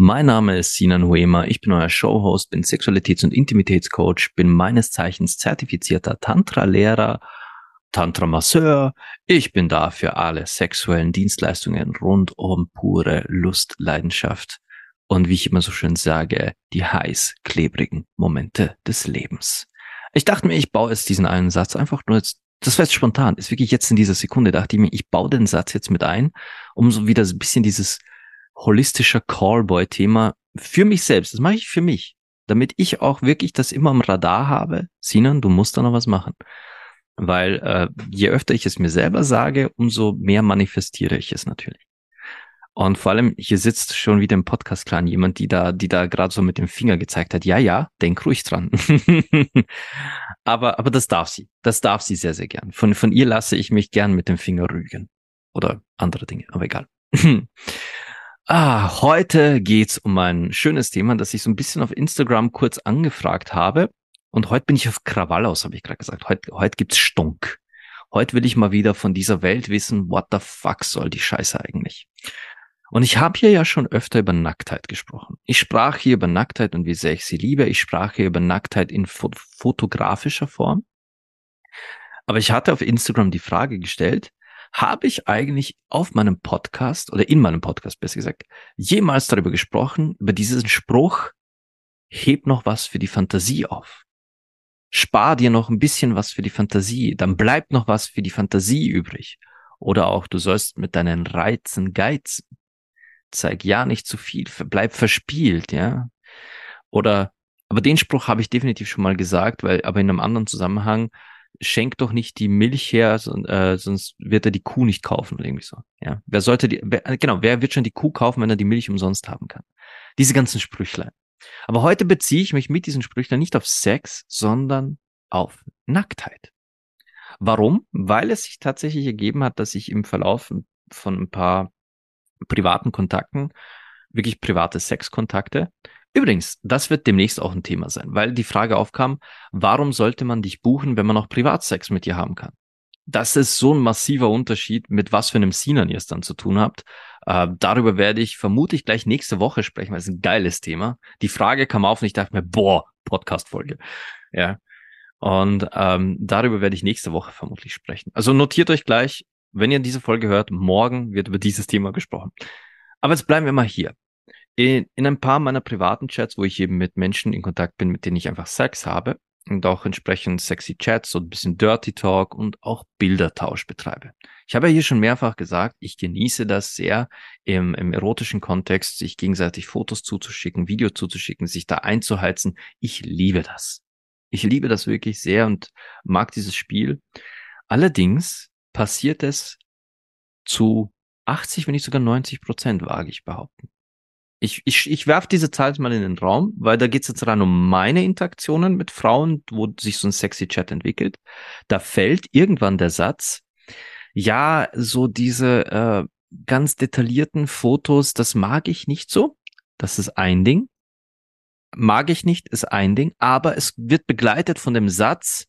Mein Name ist Sinan Huema, ich bin euer Showhost, bin Sexualitäts- und Intimitätscoach, bin meines Zeichens zertifizierter Tantra-Lehrer, Tantra-Masseur. Ich bin da für alle sexuellen Dienstleistungen rund um pure Lust, Leidenschaft und wie ich immer so schön sage, die heiß klebrigen Momente des Lebens. Ich dachte mir, ich baue jetzt diesen einen Satz einfach nur jetzt das war jetzt spontan, ist wirklich jetzt in dieser Sekunde, dachte ich mir, ich baue den Satz jetzt mit ein, um so wieder ein bisschen dieses holistische Callboy-Thema für mich selbst, das mache ich für mich, damit ich auch wirklich das immer am Radar habe. Sinan, du musst da noch was machen. Weil äh, je öfter ich es mir selber sage, umso mehr manifestiere ich es natürlich. Und vor allem, hier sitzt schon wieder im Podcast-Clan jemand, die da, die da gerade so mit dem Finger gezeigt hat, ja, ja, denk ruhig dran. aber, aber das darf sie. Das darf sie sehr, sehr gern. Von, von ihr lasse ich mich gern mit dem Finger rügen. Oder andere Dinge, aber egal. ah, heute geht's um ein schönes Thema, das ich so ein bisschen auf Instagram kurz angefragt habe. Und heute bin ich auf Krawall aus, habe ich gerade gesagt. Heute, heute gibt's Stunk. Heute will ich mal wieder von dieser Welt wissen, what the fuck soll die Scheiße eigentlich? Und ich habe hier ja schon öfter über Nacktheit gesprochen. Ich sprach hier über Nacktheit und wie sehr ich sie liebe. Ich sprach hier über Nacktheit in fo fotografischer Form. Aber ich hatte auf Instagram die Frage gestellt, habe ich eigentlich auf meinem Podcast oder in meinem Podcast besser gesagt jemals darüber gesprochen, über diesen Spruch, heb noch was für die Fantasie auf. Spar dir noch ein bisschen was für die Fantasie, dann bleibt noch was für die Fantasie übrig. Oder auch, du sollst mit deinen Reizen geizen zeig ja nicht zu viel, bleib verspielt, ja. Oder, aber den Spruch habe ich definitiv schon mal gesagt, weil, aber in einem anderen Zusammenhang, schenk doch nicht die Milch her, so, äh, sonst wird er die Kuh nicht kaufen oder irgendwie so. Ja, wer sollte die, wer, genau, wer wird schon die Kuh kaufen, wenn er die Milch umsonst haben kann? Diese ganzen Sprüchlein. Aber heute beziehe ich mich mit diesen Sprüchlein nicht auf Sex, sondern auf Nacktheit. Warum? Weil es sich tatsächlich ergeben hat, dass ich im Verlauf von ein paar privaten Kontakten, wirklich private Sexkontakte. Übrigens, das wird demnächst auch ein Thema sein, weil die Frage aufkam, warum sollte man dich buchen, wenn man auch Privatsex mit dir haben kann? Das ist so ein massiver Unterschied, mit was für einem Sinan ihr es dann zu tun habt. Äh, darüber werde ich vermutlich gleich nächste Woche sprechen, weil es ein geiles Thema. Die Frage kam auf und ich dachte mir, boah, Podcast-Folge. Ja. Und ähm, darüber werde ich nächste Woche vermutlich sprechen. Also notiert euch gleich, wenn ihr diese Folge hört, morgen wird über dieses Thema gesprochen. Aber jetzt bleiben wir mal hier. In, in ein paar meiner privaten Chats, wo ich eben mit Menschen in Kontakt bin, mit denen ich einfach Sex habe und auch entsprechend sexy Chats, so ein bisschen Dirty Talk und auch Bildertausch betreibe. Ich habe ja hier schon mehrfach gesagt, ich genieße das sehr im, im erotischen Kontext, sich gegenseitig Fotos zuzuschicken, Video zuzuschicken, sich da einzuheizen. Ich liebe das. Ich liebe das wirklich sehr und mag dieses Spiel. Allerdings passiert es zu 80, wenn nicht sogar 90 Prozent, wage ich behaupten. Ich, ich, ich werfe diese Zahl mal in den Raum, weil da geht es jetzt rein um meine Interaktionen mit Frauen, wo sich so ein sexy Chat entwickelt. Da fällt irgendwann der Satz, ja, so diese äh, ganz detaillierten Fotos, das mag ich nicht so. Das ist ein Ding. Mag ich nicht, ist ein Ding, aber es wird begleitet von dem Satz,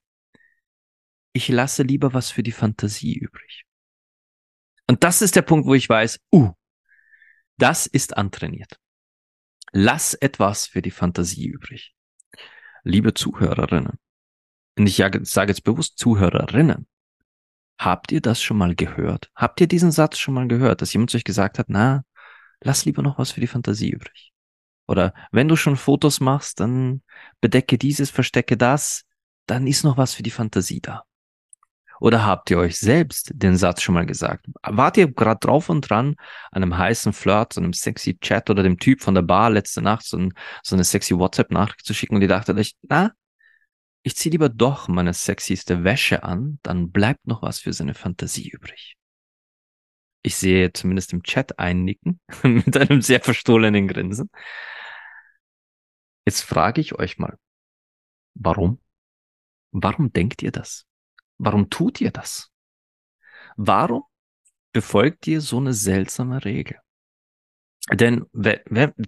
ich lasse lieber was für die Fantasie übrig. Und das ist der Punkt, wo ich weiß, uh, das ist antrainiert. Lass etwas für die Fantasie übrig. Liebe Zuhörerinnen, und ich sage jetzt bewusst Zuhörerinnen, habt ihr das schon mal gehört? Habt ihr diesen Satz schon mal gehört, dass jemand zu euch gesagt hat, na, lass lieber noch was für die Fantasie übrig? Oder wenn du schon Fotos machst, dann bedecke dieses, verstecke das, dann ist noch was für die Fantasie da. Oder habt ihr euch selbst den Satz schon mal gesagt? Wart ihr gerade drauf und dran, an einem heißen Flirt, so einem sexy Chat oder dem Typ von der Bar letzte Nacht so, ein, so eine sexy WhatsApp-Nachricht zu schicken und ihr dachtet euch, na, ich ziehe lieber doch meine sexyste Wäsche an, dann bleibt noch was für seine Fantasie übrig. Ich sehe zumindest im Chat einnicken mit einem sehr verstohlenen Grinsen. Jetzt frage ich euch mal, warum? Warum denkt ihr das? Warum tut ihr das? Warum befolgt ihr so eine seltsame Regel? Denn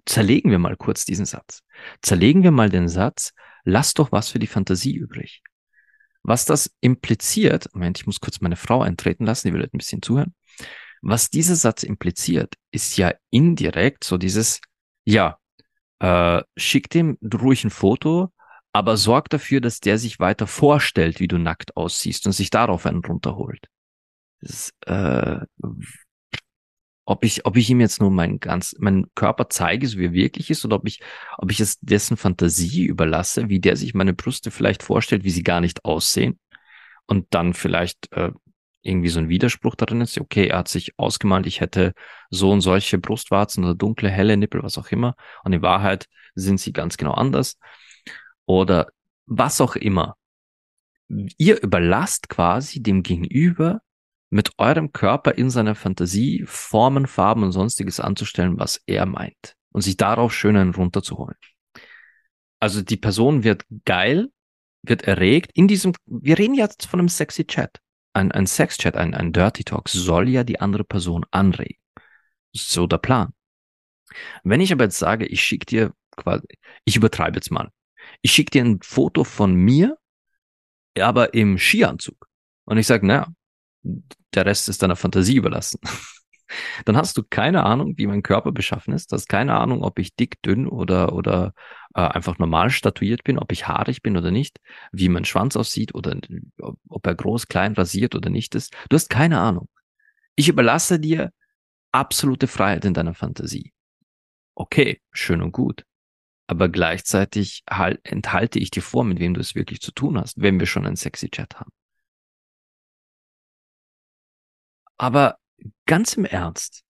zerlegen wir mal kurz diesen Satz. Zerlegen wir mal den Satz, lass doch was für die Fantasie übrig. Was das impliziert, Moment, ich muss kurz meine Frau eintreten lassen, die will ein bisschen zuhören. Was dieser Satz impliziert, ist ja indirekt so dieses, ja, äh, schick dem ruhig ein Foto, aber sorg dafür, dass der sich weiter vorstellt, wie du nackt aussiehst und sich darauf einen runterholt. Das, äh, ob ich, ob ich ihm jetzt nur meinen ganz, meinen Körper zeige, so wie er wirklich ist, oder ob ich, ob ich es dessen Fantasie überlasse, wie der sich meine Brüste vielleicht vorstellt, wie sie gar nicht aussehen. Und dann vielleicht äh, irgendwie so ein Widerspruch darin ist, okay, er hat sich ausgemalt, ich hätte so und solche Brustwarzen oder dunkle, helle Nippel, was auch immer. Und in Wahrheit sind sie ganz genau anders. Oder was auch immer. Ihr überlasst quasi dem Gegenüber mit eurem Körper in seiner Fantasie Formen, Farben und sonstiges anzustellen, was er meint und sich darauf schön einen runterzuholen. Also die Person wird geil, wird erregt. In diesem, wir reden jetzt von einem sexy Chat. Ein, ein Sex-Chat, ein, ein Dirty Talk soll ja die andere Person anregen. So der Plan. Wenn ich aber jetzt sage, ich schicke dir quasi, ich übertreibe jetzt mal. Ich schicke dir ein Foto von mir, aber im Skianzug. Und ich sage, naja, der Rest ist deiner Fantasie überlassen. Dann hast du keine Ahnung, wie mein Körper beschaffen ist. Du hast keine Ahnung, ob ich dick, dünn oder, oder äh, einfach normal statuiert bin, ob ich haarig bin oder nicht, wie mein Schwanz aussieht oder ob er groß, klein, rasiert oder nicht ist. Du hast keine Ahnung. Ich überlasse dir absolute Freiheit in deiner Fantasie. Okay, schön und gut. Aber gleichzeitig halt, enthalte ich dir vor, mit wem du es wirklich zu tun hast, wenn wir schon einen sexy Chat haben. Aber ganz im Ernst,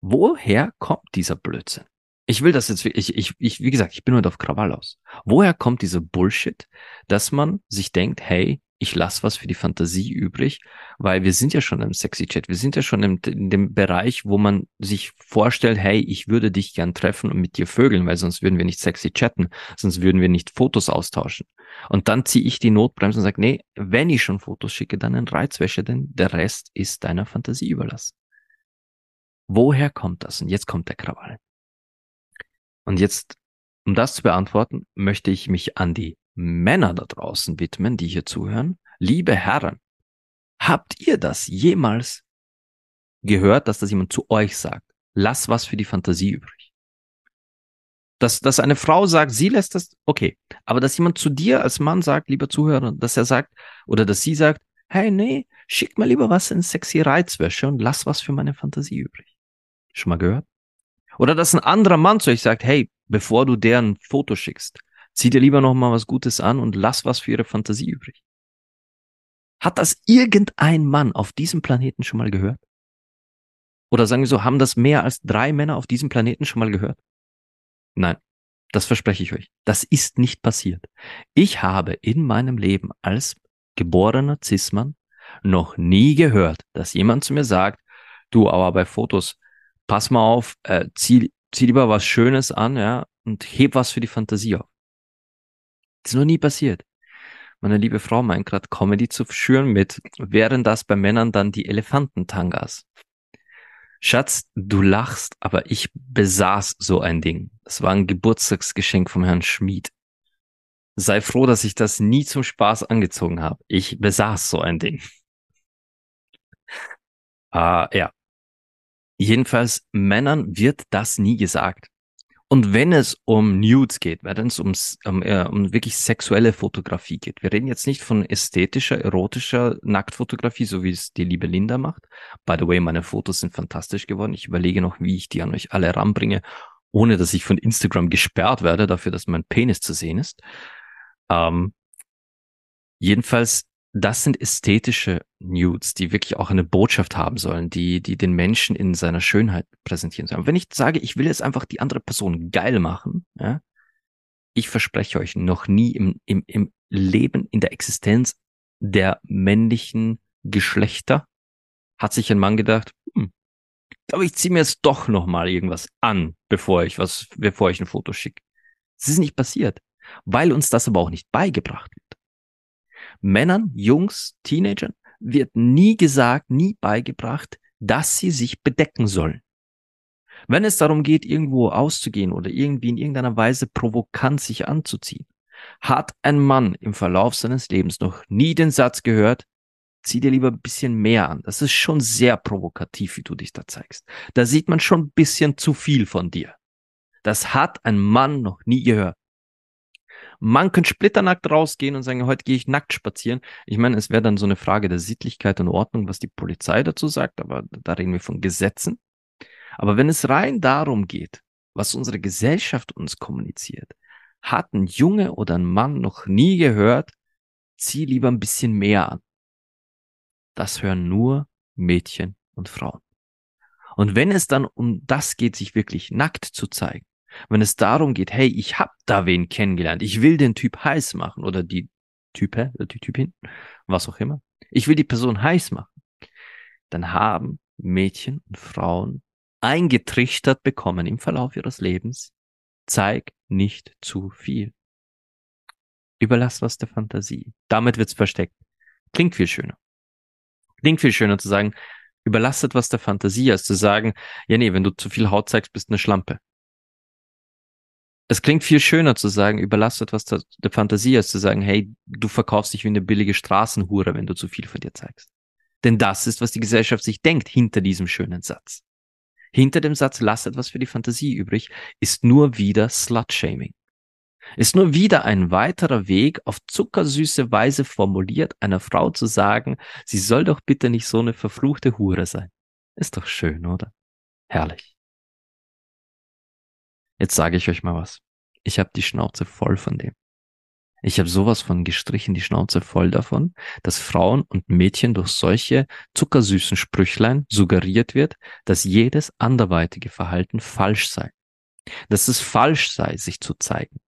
woher kommt dieser Blödsinn? Ich will das jetzt, ich, ich, ich, wie gesagt, ich bin heute auf Krawall aus. Woher kommt dieser Bullshit, dass man sich denkt, hey, ich lasse was für die Fantasie übrig, weil wir sind ja schon im Sexy Chat, wir sind ja schon im, in dem Bereich, wo man sich vorstellt, hey, ich würde dich gern treffen und mit dir vögeln, weil sonst würden wir nicht sexy chatten, sonst würden wir nicht Fotos austauschen. Und dann ziehe ich die Notbremse und sage, nee, wenn ich schon Fotos schicke, dann in Reizwäsche, denn der Rest ist deiner Fantasie überlassen. Woher kommt das? Und jetzt kommt der Krawall. Und jetzt, um das zu beantworten, möchte ich mich an die Männer da draußen widmen, die hier zuhören. Liebe Herren, habt ihr das jemals gehört, dass das jemand zu euch sagt? Lass was für die Fantasie übrig. Dass, dass eine Frau sagt, sie lässt das, okay. Aber dass jemand zu dir als Mann sagt, lieber Zuhörer, dass er sagt, oder dass sie sagt, hey, nee, schick mal lieber was in sexy Reizwäsche und lass was für meine Fantasie übrig. Schon mal gehört? Oder dass ein anderer Mann zu euch sagt, hey, bevor du deren Foto schickst, zieh dir lieber noch mal was Gutes an und lass was für ihre Fantasie übrig. Hat das irgendein Mann auf diesem Planeten schon mal gehört? Oder sagen wir so, haben das mehr als drei Männer auf diesem Planeten schon mal gehört? Nein, das verspreche ich euch. Das ist nicht passiert. Ich habe in meinem Leben als geborener Cis-Mann noch nie gehört, dass jemand zu mir sagt, du, aber bei Fotos, pass mal auf, äh, zieh, zieh lieber was Schönes an, ja, und heb was für die Fantasie auf. Das ist noch nie passiert. Meine liebe Frau meint gerade Comedy zu schüren mit, wären das bei Männern dann die Elefantentangas? Schatz, du lachst, aber ich besaß so ein Ding. Es war ein Geburtstagsgeschenk vom Herrn Schmid. Sei froh, dass ich das nie zum Spaß angezogen habe. Ich besaß so ein Ding. Ah, ja. Jedenfalls Männern wird das nie gesagt. Und wenn es um Nudes geht, wenn es ums, um, äh, um wirklich sexuelle Fotografie geht, wir reden jetzt nicht von ästhetischer, erotischer Nacktfotografie, so wie es die liebe Linda macht. By the way, meine Fotos sind fantastisch geworden. Ich überlege noch, wie ich die an euch alle ranbringe, ohne dass ich von Instagram gesperrt werde dafür, dass mein Penis zu sehen ist. Ähm, jedenfalls das sind ästhetische Nudes, die wirklich auch eine Botschaft haben sollen, die, die den Menschen in seiner Schönheit präsentieren sollen. wenn ich sage, ich will jetzt einfach die andere Person geil machen, ja, ich verspreche euch, noch nie im, im, im Leben, in der Existenz der männlichen Geschlechter hat sich ein Mann gedacht, hm, glaube ich ziehe mir jetzt doch noch mal irgendwas an, bevor ich was, bevor ich ein Foto schicke. Es ist nicht passiert, weil uns das aber auch nicht beigebracht wird. Männern, Jungs, Teenagern wird nie gesagt, nie beigebracht, dass sie sich bedecken sollen. Wenn es darum geht, irgendwo auszugehen oder irgendwie in irgendeiner Weise provokant sich anzuziehen, hat ein Mann im Verlauf seines Lebens noch nie den Satz gehört, zieh dir lieber ein bisschen mehr an. Das ist schon sehr provokativ, wie du dich da zeigst. Da sieht man schon ein bisschen zu viel von dir. Das hat ein Mann noch nie gehört. Man könnte splitternackt rausgehen und sagen, heute gehe ich nackt spazieren. Ich meine, es wäre dann so eine Frage der Sittlichkeit und Ordnung, was die Polizei dazu sagt, aber da reden wir von Gesetzen. Aber wenn es rein darum geht, was unsere Gesellschaft uns kommuniziert, hat ein Junge oder ein Mann noch nie gehört, zieh lieber ein bisschen mehr an. Das hören nur Mädchen und Frauen. Und wenn es dann um das geht, sich wirklich nackt zu zeigen, wenn es darum geht, hey, ich hab da wen kennengelernt, ich will den Typ heiß machen oder die Type, oder die Typin, was auch immer, ich will die Person heiß machen, dann haben Mädchen und Frauen eingetrichtert bekommen im Verlauf ihres Lebens, zeig nicht zu viel. Überlass was der Fantasie. Damit wird's versteckt. Klingt viel schöner. Klingt viel schöner zu sagen, überlass etwas der Fantasie, als zu sagen, ja nee, wenn du zu viel Haut zeigst, bist du eine Schlampe. Es klingt viel schöner zu sagen, überlass etwas der, Fantasie, als zu sagen, hey, du verkaufst dich wie eine billige Straßenhure, wenn du zu viel von dir zeigst. Denn das ist, was die Gesellschaft sich denkt hinter diesem schönen Satz. Hinter dem Satz, lass etwas für die Fantasie übrig, ist nur wieder Slut-Shaming. Ist nur wieder ein weiterer Weg, auf zuckersüße Weise formuliert, einer Frau zu sagen, sie soll doch bitte nicht so eine verfluchte Hure sein. Ist doch schön, oder? Herrlich. Jetzt sage ich euch mal was. Ich habe die Schnauze voll von dem. Ich habe sowas von gestrichen, die Schnauze voll davon, dass Frauen und Mädchen durch solche zuckersüßen Sprüchlein suggeriert wird, dass jedes anderweitige Verhalten falsch sei. Dass es falsch sei, sich zu zeigen.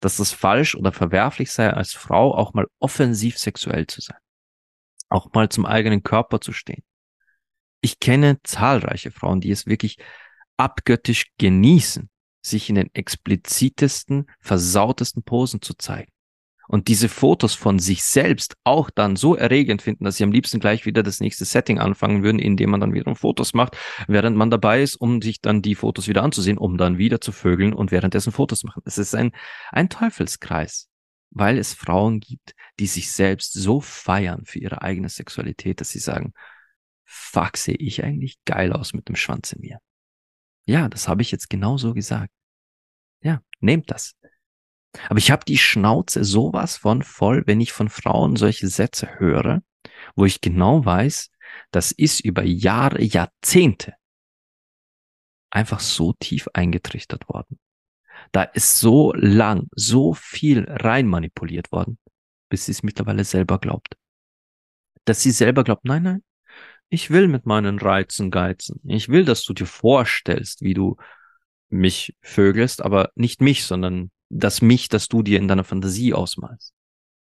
Dass es falsch oder verwerflich sei, als Frau auch mal offensiv sexuell zu sein. Auch mal zum eigenen Körper zu stehen. Ich kenne zahlreiche Frauen, die es wirklich abgöttisch genießen, sich in den explizitesten, versautesten Posen zu zeigen. Und diese Fotos von sich selbst auch dann so erregend finden, dass sie am liebsten gleich wieder das nächste Setting anfangen würden, indem man dann wiederum Fotos macht, während man dabei ist, um sich dann die Fotos wieder anzusehen, um dann wieder zu vögeln und währenddessen Fotos machen. Es ist ein, ein Teufelskreis, weil es Frauen gibt, die sich selbst so feiern für ihre eigene Sexualität, dass sie sagen, fuck, sehe ich eigentlich geil aus mit dem Schwanz in mir. Ja, das habe ich jetzt genau so gesagt. Ja, nehmt das. Aber ich habe die Schnauze sowas von voll, wenn ich von Frauen solche Sätze höre, wo ich genau weiß, das ist über Jahre, Jahrzehnte einfach so tief eingetrichtert worden. Da ist so lang, so viel rein manipuliert worden, bis sie es mittlerweile selber glaubt. Dass sie selber glaubt, nein, nein, ich will mit meinen Reizen geizen. Ich will, dass du dir vorstellst, wie du mich vögelst, aber nicht mich, sondern das mich, das du dir in deiner Fantasie ausmalst.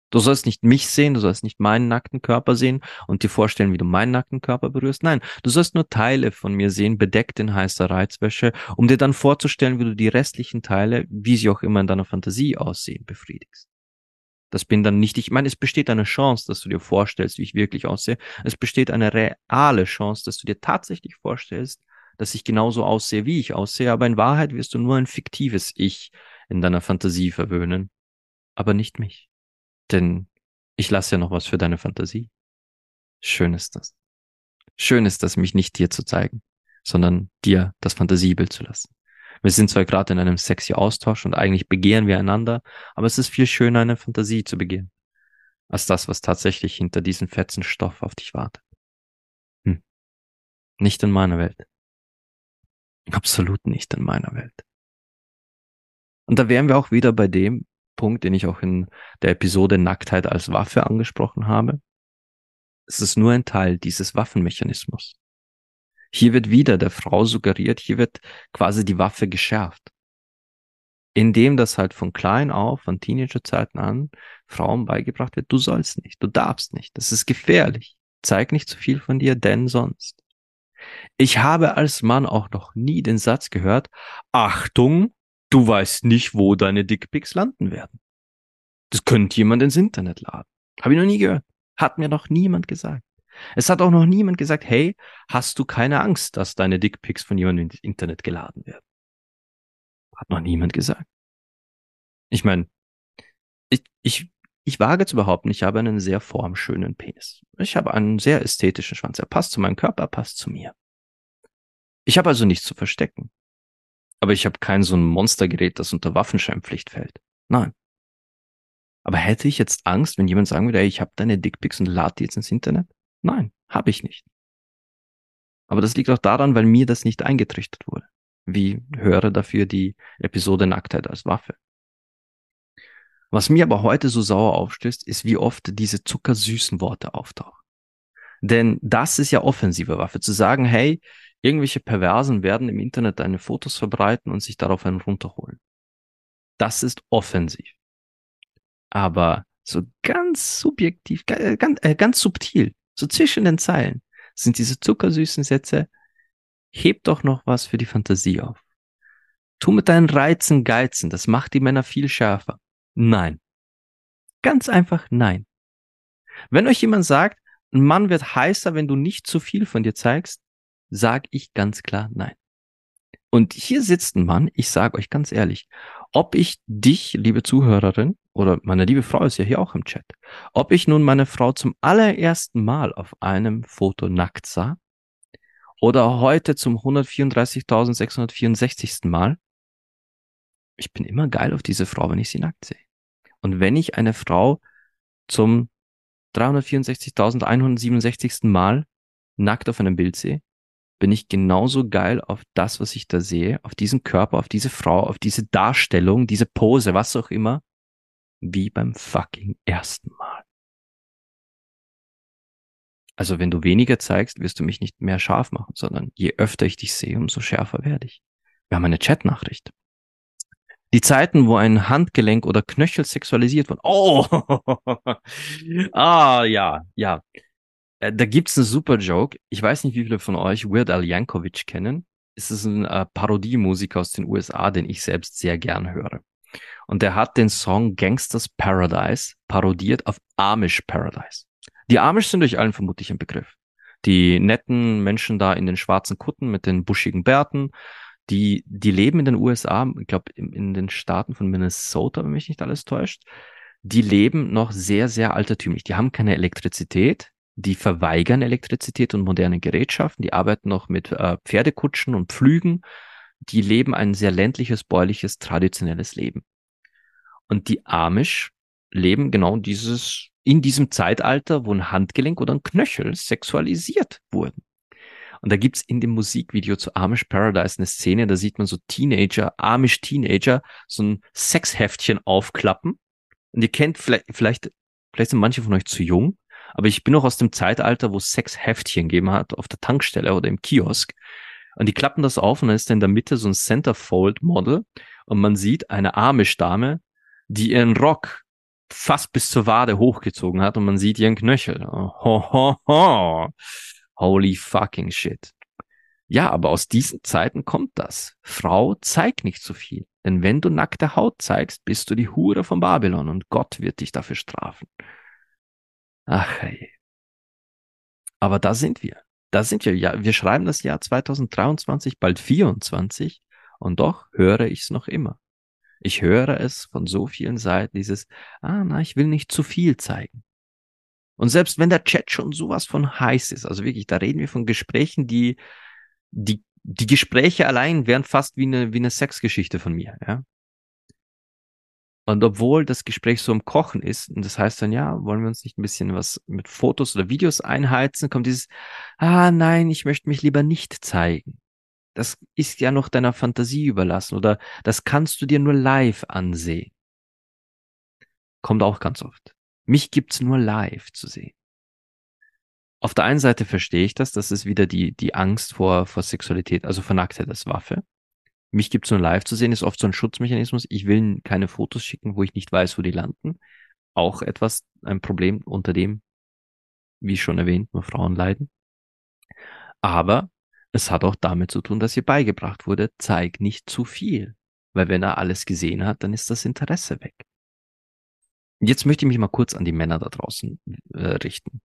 Du sollst nicht mich sehen, du sollst nicht meinen nackten Körper sehen und dir vorstellen, wie du meinen nackten Körper berührst. Nein, du sollst nur Teile von mir sehen, bedeckt in heißer Reizwäsche, um dir dann vorzustellen, wie du die restlichen Teile, wie sie auch immer in deiner Fantasie aussehen, befriedigst. Das bin dann nicht ich. Ich meine, es besteht eine Chance, dass du dir vorstellst, wie ich wirklich aussehe. Es besteht eine reale Chance, dass du dir tatsächlich vorstellst, dass ich genauso aussehe, wie ich aussehe. Aber in Wahrheit wirst du nur ein fiktives Ich in deiner Fantasie verwöhnen. Aber nicht mich. Denn ich lasse ja noch was für deine Fantasie. Schön ist das. Schön ist das, mich nicht dir zu zeigen, sondern dir das Fantasiebild zu lassen. Wir sind zwar gerade in einem sexy Austausch und eigentlich begehren wir einander, aber es ist viel schöner, eine Fantasie zu begehren, als das, was tatsächlich hinter diesem fetzen Stoff auf dich wartet. Hm. Nicht in meiner Welt. Absolut nicht in meiner Welt. Und da wären wir auch wieder bei dem Punkt, den ich auch in der Episode Nacktheit als Waffe angesprochen habe. Es ist nur ein Teil dieses Waffenmechanismus. Hier wird wieder der Frau suggeriert, hier wird quasi die Waffe geschärft. Indem das halt von klein auf, von Teenagerzeiten an, Frauen beigebracht wird, du sollst nicht, du darfst nicht, das ist gefährlich. Zeig nicht zu viel von dir, denn sonst. Ich habe als Mann auch noch nie den Satz gehört, Achtung, Du weißt nicht, wo deine Dickpics landen werden. Das könnte jemand ins Internet laden. Habe ich noch nie gehört. Hat mir noch niemand gesagt. Es hat auch noch niemand gesagt, hey, hast du keine Angst, dass deine Dickpics von jemandem ins Internet geladen werden? Hat noch niemand gesagt. Ich meine, ich, ich, ich wage zu behaupten, ich habe einen sehr formschönen Penis. Ich habe einen sehr ästhetischen Schwanz. Er passt zu meinem Körper, passt zu mir. Ich habe also nichts zu verstecken. Aber ich habe kein so ein Monstergerät, das unter Waffenscheinpflicht fällt. Nein. Aber hätte ich jetzt Angst, wenn jemand sagen würde, ey, ich habe deine Dickpics und lade die jetzt ins Internet? Nein, habe ich nicht. Aber das liegt auch daran, weil mir das nicht eingetrichtert wurde. Wie höre dafür die Episode Nacktheit als Waffe. Was mir aber heute so sauer aufstößt, ist, wie oft diese zuckersüßen Worte auftauchen. Denn das ist ja offensive Waffe. Zu sagen, hey, irgendwelche Perversen werden im Internet deine Fotos verbreiten und sich darauf einen runterholen. Das ist offensiv. Aber so ganz subjektiv, ganz, äh, ganz subtil, so zwischen den Zeilen, sind diese zuckersüßen Sätze, heb doch noch was für die Fantasie auf. Tu mit deinen Reizen geizen, das macht die Männer viel schärfer. Nein. Ganz einfach nein. Wenn euch jemand sagt, ein Mann wird heißer, wenn du nicht zu viel von dir zeigst, sag ich ganz klar nein. Und hier sitzt ein Mann, ich sage euch ganz ehrlich, ob ich dich, liebe Zuhörerin, oder meine liebe Frau ist ja hier auch im Chat, ob ich nun meine Frau zum allerersten Mal auf einem Foto nackt sah oder heute zum 134.664. Mal, ich bin immer geil auf diese Frau, wenn ich sie nackt sehe. Und wenn ich eine Frau zum 364.167. Mal nackt auf einem Bild sehe, bin ich genauso geil auf das, was ich da sehe, auf diesen Körper, auf diese Frau, auf diese Darstellung, diese Pose, was auch immer, wie beim fucking ersten Mal. Also wenn du weniger zeigst, wirst du mich nicht mehr scharf machen, sondern je öfter ich dich sehe, umso schärfer werde ich. Wir haben eine Chatnachricht. Die Zeiten, wo ein Handgelenk oder Knöchel sexualisiert wird. Oh, ah ja, ja. Äh, da gibt's einen super Joke. Ich weiß nicht, wie viele von euch Weird Al Yankovic kennen. Es ist ein äh, Parodiemusiker aus den USA, den ich selbst sehr gern höre. Und der hat den Song Gangsters Paradise parodiert auf Amish Paradise. Die Amish sind euch allen vermutlich ein Begriff. Die netten Menschen da in den schwarzen Kutten mit den buschigen Bärten, die, die leben in den USA, ich glaube in, in den Staaten von Minnesota, wenn mich nicht alles täuscht. Die leben noch sehr, sehr altertümlich. Die haben keine Elektrizität, die verweigern Elektrizität und moderne Gerätschaften, die arbeiten noch mit äh, Pferdekutschen und Pflügen, die leben ein sehr ländliches, bäuerliches, traditionelles Leben. Und die Amish leben genau dieses, in diesem Zeitalter, wo ein Handgelenk oder ein Knöchel sexualisiert wurden. Und da gibt's in dem Musikvideo zu Amish Paradise eine Szene, da sieht man so Teenager, Amish Teenager, so ein Sexheftchen aufklappen. Und ihr kennt vielleicht, vielleicht, vielleicht sind manche von euch zu jung, aber ich bin noch aus dem Zeitalter, wo es Sexheftchen gegeben hat, auf der Tankstelle oder im Kiosk. Und die klappen das auf und dann ist da in der Mitte so ein Centerfold Model und man sieht eine Amish-Dame, die ihren Rock fast bis zur Wade hochgezogen hat und man sieht ihren Knöchel. Ho, ho, ho. Holy fucking shit. Ja, aber aus diesen Zeiten kommt das. Frau, zeig nicht so viel. Denn wenn du nackte Haut zeigst, bist du die Hure von Babylon und Gott wird dich dafür strafen. Ach hey. Aber da sind wir. Da sind wir. Ja, wir schreiben das Jahr 2023, bald 24 und doch höre ich es noch immer. Ich höre es von so vielen Seiten, dieses, ah, na, ich will nicht zu viel zeigen. Und selbst wenn der Chat schon sowas von heiß ist, also wirklich, da reden wir von Gesprächen, die, die, die Gespräche allein wären fast wie eine, wie eine Sexgeschichte von mir, ja. Und obwohl das Gespräch so im Kochen ist, und das heißt dann, ja, wollen wir uns nicht ein bisschen was mit Fotos oder Videos einheizen, kommt dieses, ah nein, ich möchte mich lieber nicht zeigen. Das ist ja noch deiner Fantasie überlassen oder das kannst du dir nur live ansehen. Kommt auch ganz oft. Mich gibt's nur live zu sehen. Auf der einen Seite verstehe ich das, das ist wieder die, die Angst vor, vor Sexualität, also vor Nacktheit als Waffe. Mich gibt's nur live zu sehen, ist oft so ein Schutzmechanismus. Ich will keine Fotos schicken, wo ich nicht weiß, wo die landen. Auch etwas, ein Problem, unter dem, wie schon erwähnt, nur Frauen leiden. Aber es hat auch damit zu tun, dass ihr beigebracht wurde, zeig nicht zu viel. Weil wenn er alles gesehen hat, dann ist das Interesse weg. Jetzt möchte ich mich mal kurz an die Männer da draußen äh, richten.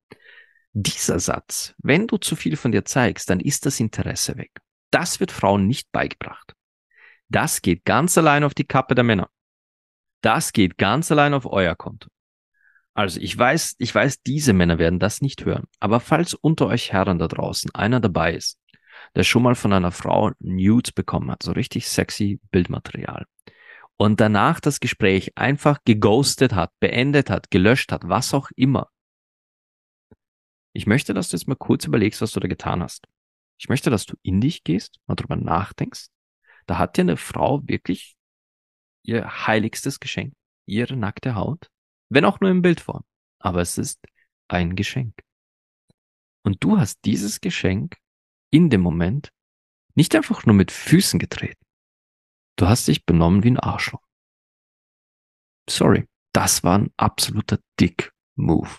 Dieser Satz, wenn du zu viel von dir zeigst, dann ist das Interesse weg. Das wird Frauen nicht beigebracht. Das geht ganz allein auf die Kappe der Männer. Das geht ganz allein auf euer Konto. Also ich weiß, ich weiß, diese Männer werden das nicht hören. Aber falls unter euch Herren da draußen einer dabei ist, der schon mal von einer Frau Nudes bekommen hat, so richtig sexy Bildmaterial, und danach das Gespräch einfach geghostet hat, beendet hat, gelöscht hat, was auch immer. Ich möchte, dass du jetzt mal kurz überlegst, was du da getan hast. Ich möchte, dass du in dich gehst, mal drüber nachdenkst. Da hat dir eine Frau wirklich ihr heiligstes Geschenk, ihre nackte Haut, wenn auch nur in Bildform. Aber es ist ein Geschenk. Und du hast dieses Geschenk in dem Moment nicht einfach nur mit Füßen getreten. Du hast dich benommen wie ein Arschloch. Sorry, das war ein absoluter Dick-Move.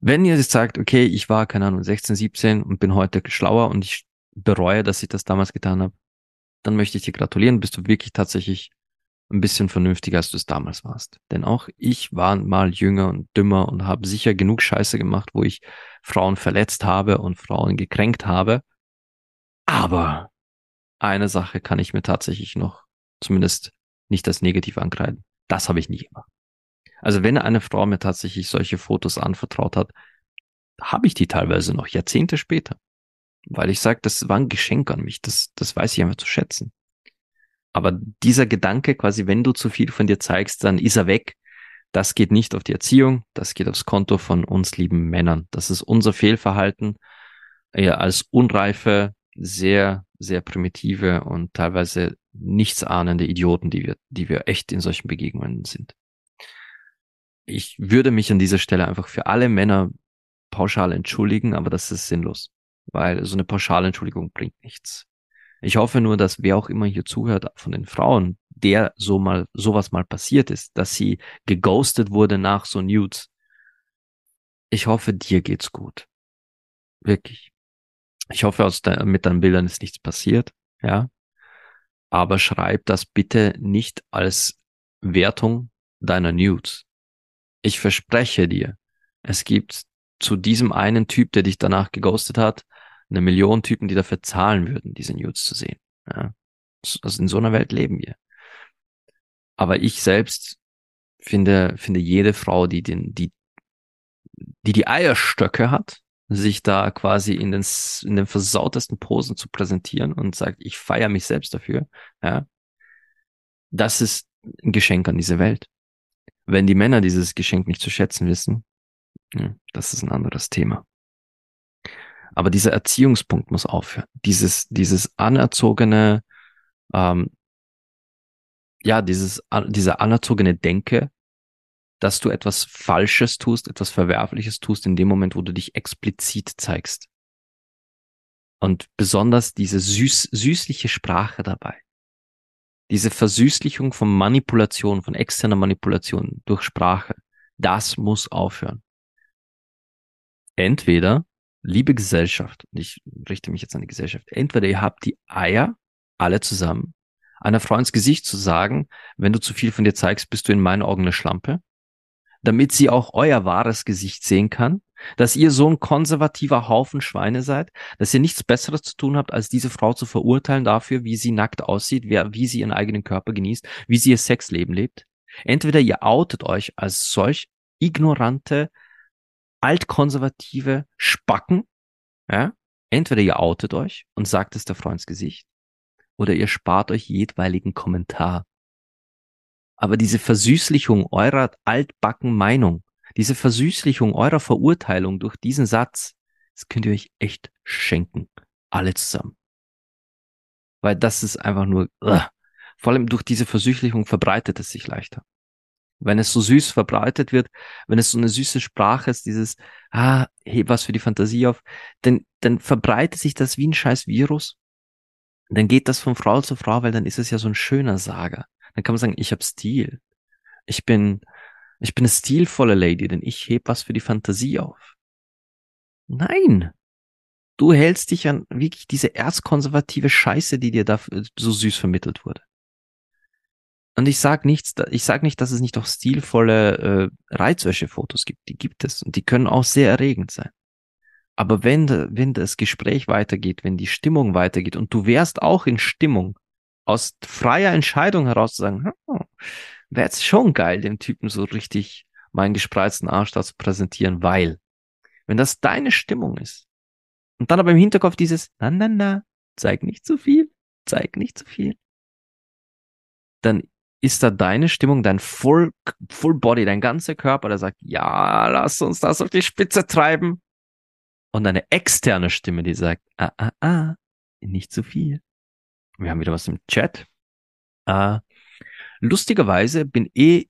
Wenn ihr jetzt sagt, okay, ich war, keine Ahnung, 16, 17 und bin heute schlauer und ich bereue, dass ich das damals getan habe, dann möchte ich dir gratulieren, bist du wirklich tatsächlich ein bisschen vernünftiger, als du es damals warst. Denn auch ich war mal jünger und dümmer und habe sicher genug Scheiße gemacht, wo ich Frauen verletzt habe und Frauen gekränkt habe. Aber eine Sache kann ich mir tatsächlich noch zumindest nicht als negativ ankreiden. Das habe ich nie gemacht. Also wenn eine Frau mir tatsächlich solche Fotos anvertraut hat, habe ich die teilweise noch Jahrzehnte später. Weil ich sage, das war ein Geschenk an mich. Das, das weiß ich einfach zu schätzen. Aber dieser Gedanke quasi, wenn du zu viel von dir zeigst, dann ist er weg. Das geht nicht auf die Erziehung, das geht aufs Konto von uns lieben Männern. Das ist unser Fehlverhalten eher als unreife, sehr, sehr primitive und teilweise nichtsahnende Idioten, die wir, die wir echt in solchen Begegnungen sind. Ich würde mich an dieser Stelle einfach für alle Männer pauschal entschuldigen, aber das ist sinnlos, weil so eine pauschale Entschuldigung bringt nichts. Ich hoffe nur, dass wer auch immer hier zuhört von den Frauen, der so mal sowas mal passiert ist, dass sie geghostet wurde nach so Nudes. Ich hoffe, dir geht's gut. Wirklich. Ich hoffe, aus de mit deinen Bildern ist nichts passiert, ja. Aber schreib das bitte nicht als Wertung deiner Nudes. Ich verspreche dir, es gibt zu diesem einen Typ, der dich danach geghostet hat, eine Million Typen, die dafür zahlen würden, diese Nudes zu sehen. Ja. Also in so einer Welt leben wir. Aber ich selbst finde, finde jede Frau, die den, die, die die Eierstöcke hat, sich da quasi in den, in den versautesten Posen zu präsentieren und sagt, ich feiere mich selbst dafür, ja. Das ist ein Geschenk an diese Welt. Wenn die Männer dieses Geschenk nicht zu schätzen wissen, ja, das ist ein anderes Thema. Aber dieser Erziehungspunkt muss aufhören. Dieses, dieses anerzogene, ähm, ja, dieses, diese anerzogene Denke, dass du etwas Falsches tust, etwas Verwerfliches tust in dem Moment, wo du dich explizit zeigst. Und besonders diese süß, süßliche Sprache dabei. Diese Versüßlichung von Manipulation, von externer Manipulation durch Sprache, das muss aufhören. Entweder liebe Gesellschaft, und ich richte mich jetzt an die Gesellschaft, entweder ihr habt die Eier, alle zusammen, einer Frau ins Gesicht zu sagen, wenn du zu viel von dir zeigst, bist du in meinen Augen eine Schlampe, damit sie auch euer wahres Gesicht sehen kann, dass ihr so ein konservativer Haufen Schweine seid, dass ihr nichts Besseres zu tun habt, als diese Frau zu verurteilen dafür, wie sie nackt aussieht, wer, wie sie ihren eigenen Körper genießt, wie sie ihr Sexleben lebt. Entweder ihr outet euch als solch ignorante, altkonservative Spacken, ja, entweder ihr outet euch und sagt es der Frau ins Gesicht, oder ihr spart euch jedweiligen Kommentar. Aber diese Versüßlichung eurer altbacken Meinung, diese Versüßlichung eurer Verurteilung durch diesen Satz, das könnt ihr euch echt schenken. Alle zusammen. Weil das ist einfach nur, uh, vor allem durch diese Versüßlichung verbreitet es sich leichter wenn es so süß verbreitet wird, wenn es so eine süße Sprache ist, dieses, ah, heb was für die Fantasie auf, dann, dann verbreitet sich das wie ein scheiß Virus. Dann geht das von Frau zu Frau, weil dann ist es ja so ein schöner Sager. Dann kann man sagen, ich habe Stil. Ich bin, ich bin eine stilvolle Lady, denn ich heb was für die Fantasie auf. Nein! Du hältst dich an wirklich diese erzkonservative Scheiße, die dir da so süß vermittelt wurde. Und ich sag nichts, ich sag nicht, dass es nicht auch stilvolle äh, Reizwäsche-Fotos gibt. Die gibt es und die können auch sehr erregend sein. Aber wenn, wenn das Gespräch weitergeht, wenn die Stimmung weitergeht und du wärst auch in Stimmung, aus freier Entscheidung heraus zu sagen, hm, wäre jetzt schon geil, dem Typen so richtig meinen gespreizten Arsch da zu präsentieren, weil, wenn das deine Stimmung ist, und dann aber im Hinterkopf dieses, na, na, na, zeig nicht zu viel, zeig nicht zu viel, dann ist da deine Stimmung, dein Full, Full Body, dein ganzer Körper, der sagt, ja, lass uns das auf die Spitze treiben. Und eine externe Stimme, die sagt, ah, ah, ah, nicht zu viel. Wir haben wieder was im Chat. Äh, lustigerweise bin eh,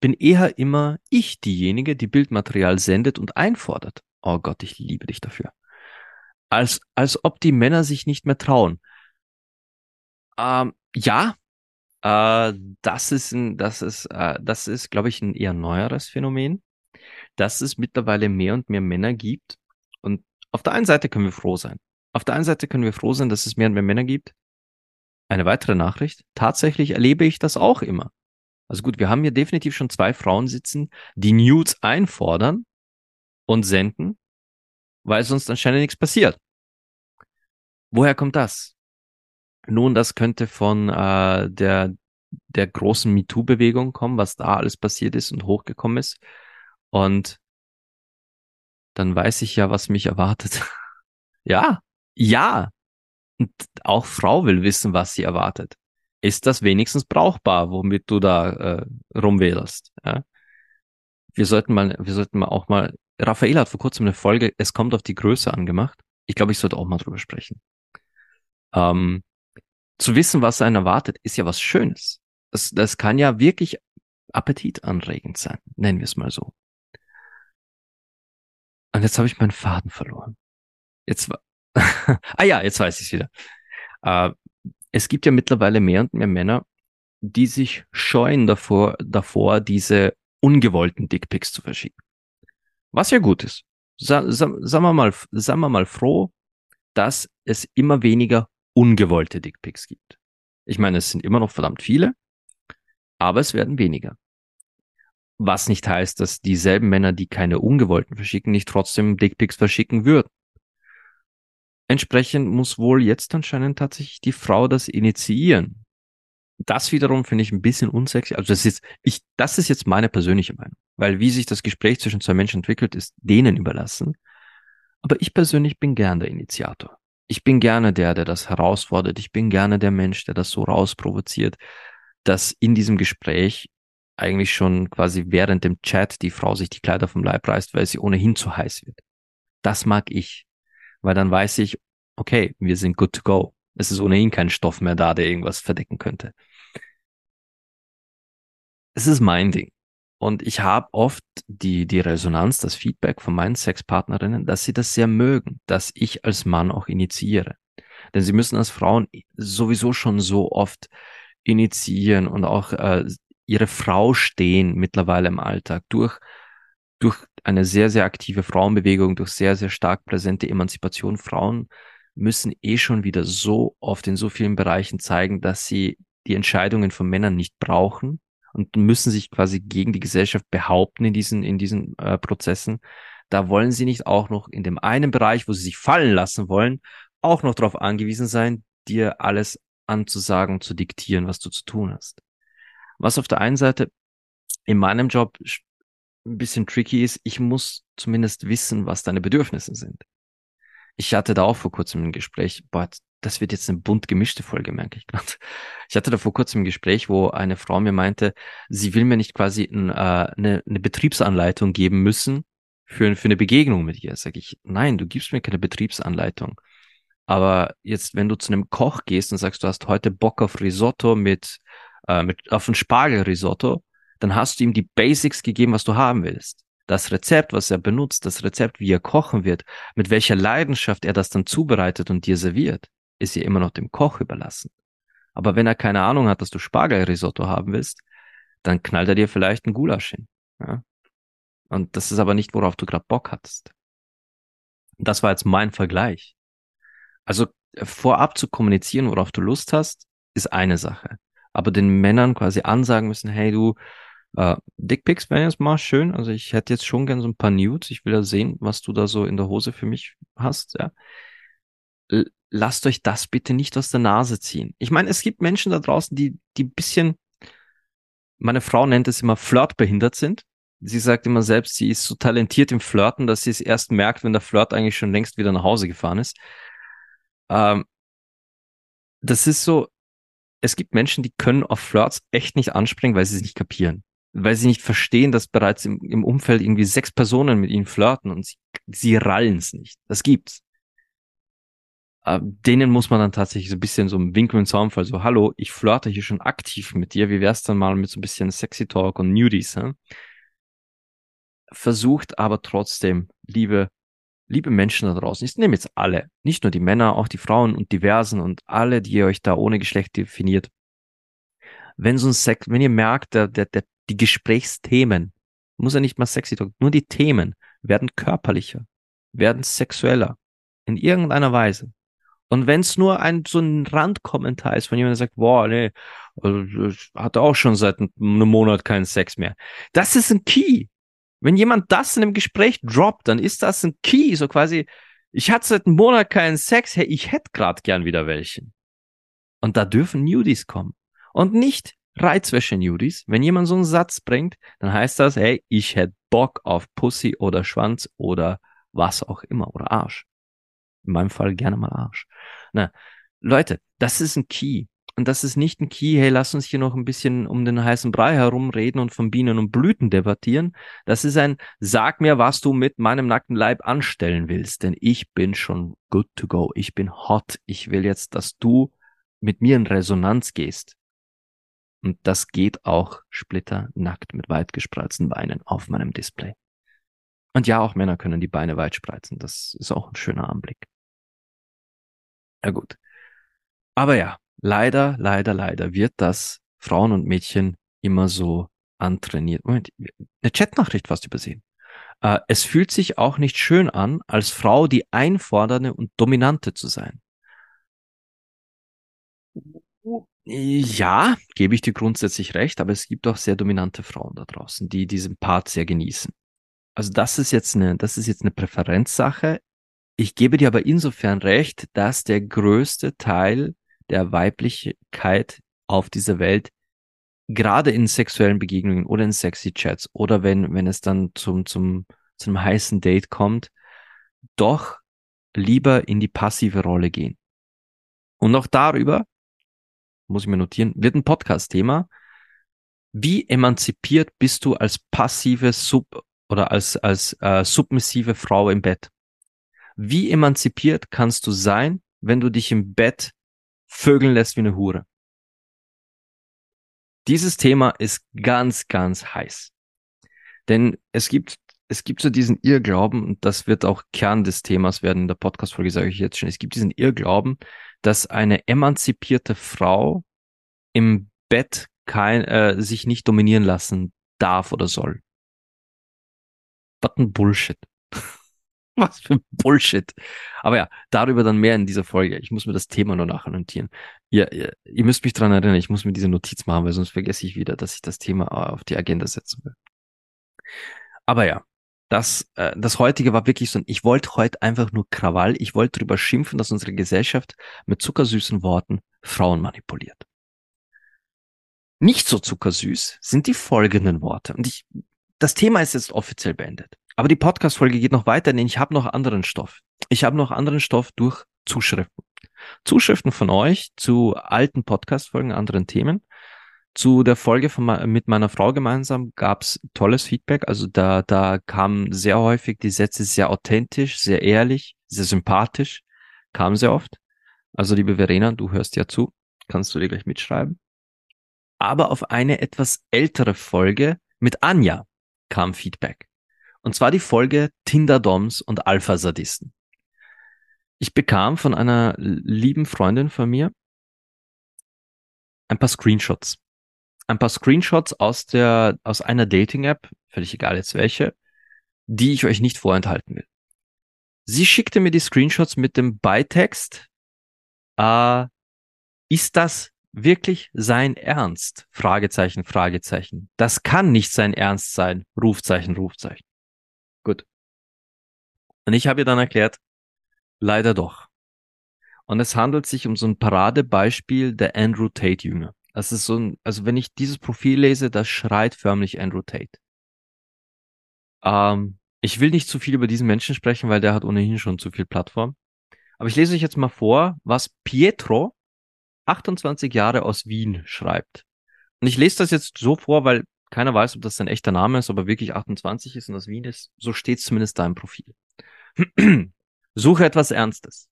bin eher immer ich diejenige, die Bildmaterial sendet und einfordert. Oh Gott, ich liebe dich dafür. Als, als ob die Männer sich nicht mehr trauen. Ähm, ja, äh, das ist ein, das ist, äh, das ist, glaube ich, ein eher neueres Phänomen, dass es mittlerweile mehr und mehr Männer gibt. Und auf der einen Seite können wir froh sein. Auf der einen Seite können wir froh sein, dass es mehr und mehr Männer gibt. Eine weitere Nachricht. Tatsächlich erlebe ich das auch immer. Also gut, wir haben hier definitiv schon zwei Frauen sitzen, die Nudes einfordern und senden, weil sonst anscheinend nichts passiert. Woher kommt das? Nun, das könnte von äh, der, der großen MeToo-Bewegung kommen, was da alles passiert ist und hochgekommen ist. Und dann weiß ich ja, was mich erwartet. ja, ja. Und auch Frau will wissen, was sie erwartet. Ist das wenigstens brauchbar, womit du da äh, rumwählst? Ja? Wir sollten mal, wir sollten mal auch mal. Raphael hat vor kurzem eine Folge, es kommt auf die Größe angemacht. Ich glaube, ich sollte auch mal drüber sprechen. Ähm, zu wissen, was einen erwartet, ist ja was Schönes. Das, das kann ja wirklich appetitanregend sein, nennen wir es mal so. Und jetzt habe ich meinen Faden verloren. Jetzt war, ah ja, jetzt weiß ich es wieder. Äh, es gibt ja mittlerweile mehr und mehr Männer, die sich scheuen davor, davor diese ungewollten Dickpics zu verschicken. Was ja gut ist. Sa, sa, sagen wir mal, sagen wir mal froh, dass es immer weniger ungewollte Dickpics gibt. Ich meine, es sind immer noch verdammt viele, aber es werden weniger. Was nicht heißt, dass dieselben Männer, die keine ungewollten verschicken, nicht trotzdem Dickpics verschicken würden. Entsprechend muss wohl jetzt anscheinend tatsächlich die Frau das initiieren. Das wiederum finde ich ein bisschen unsexy. Also das ist, ich, das ist jetzt meine persönliche Meinung. Weil wie sich das Gespräch zwischen zwei Menschen entwickelt, ist denen überlassen. Aber ich persönlich bin gern der Initiator ich bin gerne der, der das herausfordert. Ich bin gerne der Mensch, der das so rausprovoziert, dass in diesem Gespräch eigentlich schon quasi während dem Chat die Frau sich die Kleider vom Leib reißt, weil sie ohnehin zu heiß wird. Das mag ich, weil dann weiß ich, okay, wir sind good to go. Es ist ohnehin kein Stoff mehr da, der irgendwas verdecken könnte. Es ist mein Ding. Und ich habe oft die, die Resonanz, das Feedback von meinen Sexpartnerinnen, dass sie das sehr mögen, dass ich als Mann auch initiiere. Denn sie müssen als Frauen sowieso schon so oft initiieren und auch äh, ihre Frau stehen mittlerweile im Alltag durch, durch eine sehr, sehr aktive Frauenbewegung, durch sehr, sehr stark präsente Emanzipation. Frauen müssen eh schon wieder so oft in so vielen Bereichen zeigen, dass sie die Entscheidungen von Männern nicht brauchen, und müssen sich quasi gegen die Gesellschaft behaupten in diesen, in diesen äh, Prozessen. Da wollen sie nicht auch noch in dem einen Bereich, wo sie sich fallen lassen wollen, auch noch darauf angewiesen sein, dir alles anzusagen zu diktieren, was du zu tun hast. Was auf der einen Seite in meinem Job ein bisschen tricky ist, ich muss zumindest wissen, was deine Bedürfnisse sind. Ich hatte da auch vor kurzem ein Gespräch, boah, das wird jetzt eine bunt gemischte Folge, merke ich gerade. Ich hatte da vor kurzem ein Gespräch, wo eine Frau mir meinte, sie will mir nicht quasi ein, äh, eine, eine Betriebsanleitung geben müssen für, für eine Begegnung mit ihr. Sag ich, nein, du gibst mir keine Betriebsanleitung. Aber jetzt, wenn du zu einem Koch gehst und sagst, du hast heute Bock auf Risotto mit, äh, mit auf ein Spargelrisotto, dann hast du ihm die Basics gegeben, was du haben willst. Das Rezept, was er benutzt, das Rezept, wie er kochen wird, mit welcher Leidenschaft er das dann zubereitet und dir serviert ist ja immer noch dem Koch überlassen. Aber wenn er keine Ahnung hat, dass du Spargelrisotto haben willst, dann knallt er dir vielleicht ein Gulasch hin. Ja? Und das ist aber nicht, worauf du gerade Bock hattest. Das war jetzt mein Vergleich. Also äh, vorab zu kommunizieren, worauf du Lust hast, ist eine Sache. Aber den Männern quasi ansagen müssen, hey du, äh, Dickpics wären jetzt mal schön. Also ich hätte jetzt schon gern so ein paar Nudes. Ich will ja sehen, was du da so in der Hose für mich hast. Ja. Lasst euch das bitte nicht aus der Nase ziehen. Ich meine, es gibt Menschen da draußen, die, die bisschen, meine Frau nennt es immer flirtbehindert sind. Sie sagt immer selbst, sie ist so talentiert im Flirten, dass sie es erst merkt, wenn der Flirt eigentlich schon längst wieder nach Hause gefahren ist. Ähm, das ist so, es gibt Menschen, die können auf Flirts echt nicht anspringen, weil sie es nicht kapieren. Weil sie nicht verstehen, dass bereits im, im Umfeld irgendwie sechs Personen mit ihnen flirten und sie, sie rallen es nicht. Das gibt's. Äh, denen muss man dann tatsächlich so ein bisschen so im Winkel und Zaunfall so, hallo, ich flirte hier schon aktiv mit dir, wie wär's dann mal mit so ein bisschen Sexy Talk und Nudies, hä? Versucht aber trotzdem, liebe liebe Menschen da draußen, ich nehme jetzt alle, nicht nur die Männer, auch die Frauen und diversen und alle, die ihr euch da ohne Geschlecht definiert. Wenn so ein Sex, wenn ihr merkt, der, der, der, die Gesprächsthemen, muss ja nicht mal sexy talk, nur die Themen werden körperlicher, werden sexueller, in irgendeiner Weise. Und wenn es nur ein so ein Randkommentar ist, von jemandem, der sagt, boah, nee, also, ich hatte auch schon seit einem Monat keinen Sex mehr. Das ist ein Key. Wenn jemand das in einem Gespräch droppt, dann ist das ein Key, so quasi, ich hatte seit einem Monat keinen Sex, hey, ich hätte gerade gern wieder welchen. Und da dürfen Nudies kommen. Und nicht Reizwäsche-Nudies. Wenn jemand so einen Satz bringt, dann heißt das, hey, ich hätte Bock auf Pussy oder Schwanz oder was auch immer oder Arsch. In meinem Fall gerne mal Arsch. Na, Leute, das ist ein Key. Und das ist nicht ein Key, hey, lass uns hier noch ein bisschen um den heißen Brei herumreden und von Bienen und Blüten debattieren. Das ist ein, sag mir, was du mit meinem nackten Leib anstellen willst, denn ich bin schon good to go. Ich bin hot. Ich will jetzt, dass du mit mir in Resonanz gehst. Und das geht auch splitternackt mit weit gespreizten Beinen auf meinem Display. Und ja, auch Männer können die Beine weit spreizen. Das ist auch ein schöner Anblick. Ja gut. Aber ja, leider, leider, leider wird das Frauen und Mädchen immer so antrainiert. Moment, eine Chatnachricht fast übersehen. Äh, es fühlt sich auch nicht schön an, als Frau die einfordernde und dominante zu sein. Ja, gebe ich dir grundsätzlich recht, aber es gibt auch sehr dominante Frauen da draußen, die diesen Part sehr genießen. Also das ist jetzt eine, das ist jetzt eine Präferenzsache. Ich gebe dir aber insofern recht, dass der größte Teil der Weiblichkeit auf dieser Welt, gerade in sexuellen Begegnungen oder in sexy Chats oder wenn, wenn es dann zum, zum, zum heißen Date kommt, doch lieber in die passive Rolle gehen. Und auch darüber, muss ich mir notieren, wird ein Podcast-Thema. Wie emanzipiert bist du als passive Sub oder als, als äh, submissive Frau im Bett? Wie emanzipiert kannst du sein, wenn du dich im Bett vögeln lässt wie eine Hure. Dieses Thema ist ganz, ganz heiß. Denn es gibt, es gibt so diesen Irrglauben, und das wird auch Kern des Themas werden in der Podcast-Folge, sage ich jetzt schon. Es gibt diesen Irrglauben, dass eine emanzipierte Frau im Bett kein, äh, sich nicht dominieren lassen darf oder soll. Was ein Bullshit. Was für Bullshit. Aber ja, darüber dann mehr in dieser Folge. Ich muss mir das Thema nur nachnotieren. Ihr, ihr, ihr müsst mich dran erinnern, ich muss mir diese Notiz machen, weil sonst vergesse ich wieder, dass ich das Thema auf die Agenda setzen will. Aber ja, das, äh, das heutige war wirklich so, ich wollte heute einfach nur Krawall. Ich wollte darüber schimpfen, dass unsere Gesellschaft mit zuckersüßen Worten Frauen manipuliert. Nicht so zuckersüß sind die folgenden Worte. Und ich, das Thema ist jetzt offiziell beendet. Aber die Podcast-Folge geht noch weiter, denn ich habe noch anderen Stoff. Ich habe noch anderen Stoff durch Zuschriften. Zuschriften von euch zu alten Podcast-Folgen, anderen Themen. Zu der Folge von, mit meiner Frau gemeinsam gab's tolles Feedback. Also da, da kamen sehr häufig die Sätze sehr authentisch, sehr ehrlich, sehr sympathisch. Kam sehr oft. Also liebe Verena, du hörst ja zu, kannst du dir gleich mitschreiben. Aber auf eine etwas ältere Folge mit Anja kam Feedback. Und zwar die Folge Tinder-Doms und Alpha-Sadisten. Ich bekam von einer lieben Freundin von mir ein paar Screenshots. Ein paar Screenshots aus der, aus einer Dating-App, völlig egal jetzt welche, die ich euch nicht vorenthalten will. Sie schickte mir die Screenshots mit dem Beitext, Äh, ist das wirklich sein Ernst? Fragezeichen, Fragezeichen. Das kann nicht sein Ernst sein. Rufzeichen, Rufzeichen. Gut. Und ich habe ihr dann erklärt, leider doch. Und es handelt sich um so ein Paradebeispiel der Andrew Tate Jünger. Das ist so ein, also wenn ich dieses Profil lese, das schreit förmlich Andrew Tate. Ähm, ich will nicht zu viel über diesen Menschen sprechen, weil der hat ohnehin schon zu viel Plattform. Aber ich lese euch jetzt mal vor, was Pietro, 28 Jahre aus Wien, schreibt. Und ich lese das jetzt so vor, weil keiner weiß, ob das sein echter Name ist, ob er wirklich 28 ist und aus Wien ist. So steht es zumindest da im Profil. Suche etwas Ernstes.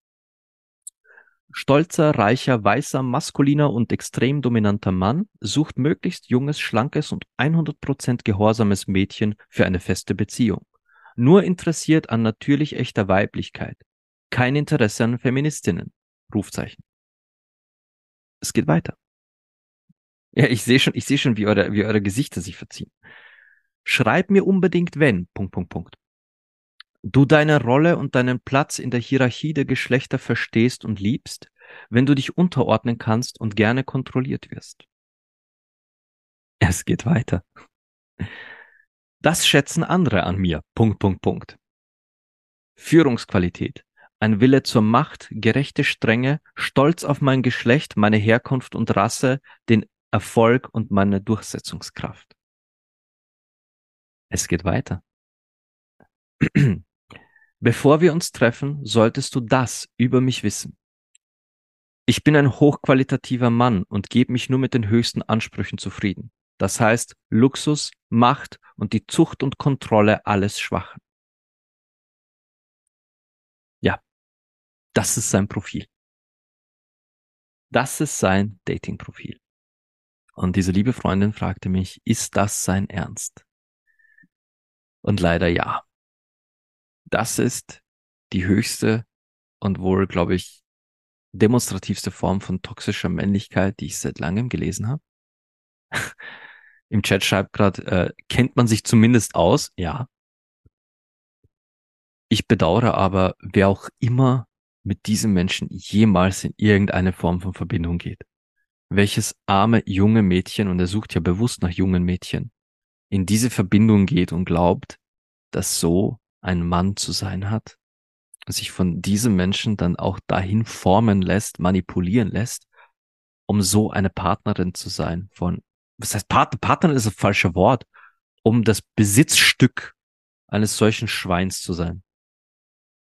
Stolzer, reicher, weißer, maskuliner und extrem dominanter Mann sucht möglichst junges, schlankes und 100% gehorsames Mädchen für eine feste Beziehung. Nur interessiert an natürlich echter Weiblichkeit. Kein Interesse an Feministinnen. Rufzeichen. Es geht weiter. Ja, ich sehe schon, ich sehe schon, wie eure, wie eure Gesichter sich verziehen. Schreib mir unbedingt, wenn, Punkt, Punkt, Punkt. Du deine Rolle und deinen Platz in der Hierarchie der Geschlechter verstehst und liebst, wenn du dich unterordnen kannst und gerne kontrolliert wirst. Es geht weiter. Das schätzen andere an mir. Punkt, Punkt, Punkt. Führungsqualität. Ein Wille zur Macht, gerechte Strenge, Stolz auf mein Geschlecht, meine Herkunft und Rasse, den Erfolg und meine Durchsetzungskraft. Es geht weiter. Bevor wir uns treffen, solltest du das über mich wissen. Ich bin ein hochqualitativer Mann und gebe mich nur mit den höchsten Ansprüchen zufrieden. Das heißt Luxus, Macht und die Zucht und Kontrolle alles Schwachen. Das ist sein Profil. Das ist sein Dating-Profil. Und diese liebe Freundin fragte mich, ist das sein Ernst? Und leider ja. Das ist die höchste und wohl, glaube ich, demonstrativste Form von toxischer Männlichkeit, die ich seit langem gelesen habe. Im Chat schreibt gerade, äh, kennt man sich zumindest aus? Ja. Ich bedauere aber, wer auch immer mit diesem Menschen jemals in irgendeine Form von Verbindung geht. Welches arme junge Mädchen, und er sucht ja bewusst nach jungen Mädchen, in diese Verbindung geht und glaubt, dass so ein Mann zu sein hat, sich von diesem Menschen dann auch dahin formen lässt, manipulieren lässt, um so eine Partnerin zu sein von was heißt Partner? Partner ist ein falscher Wort, um das Besitzstück eines solchen Schweins zu sein.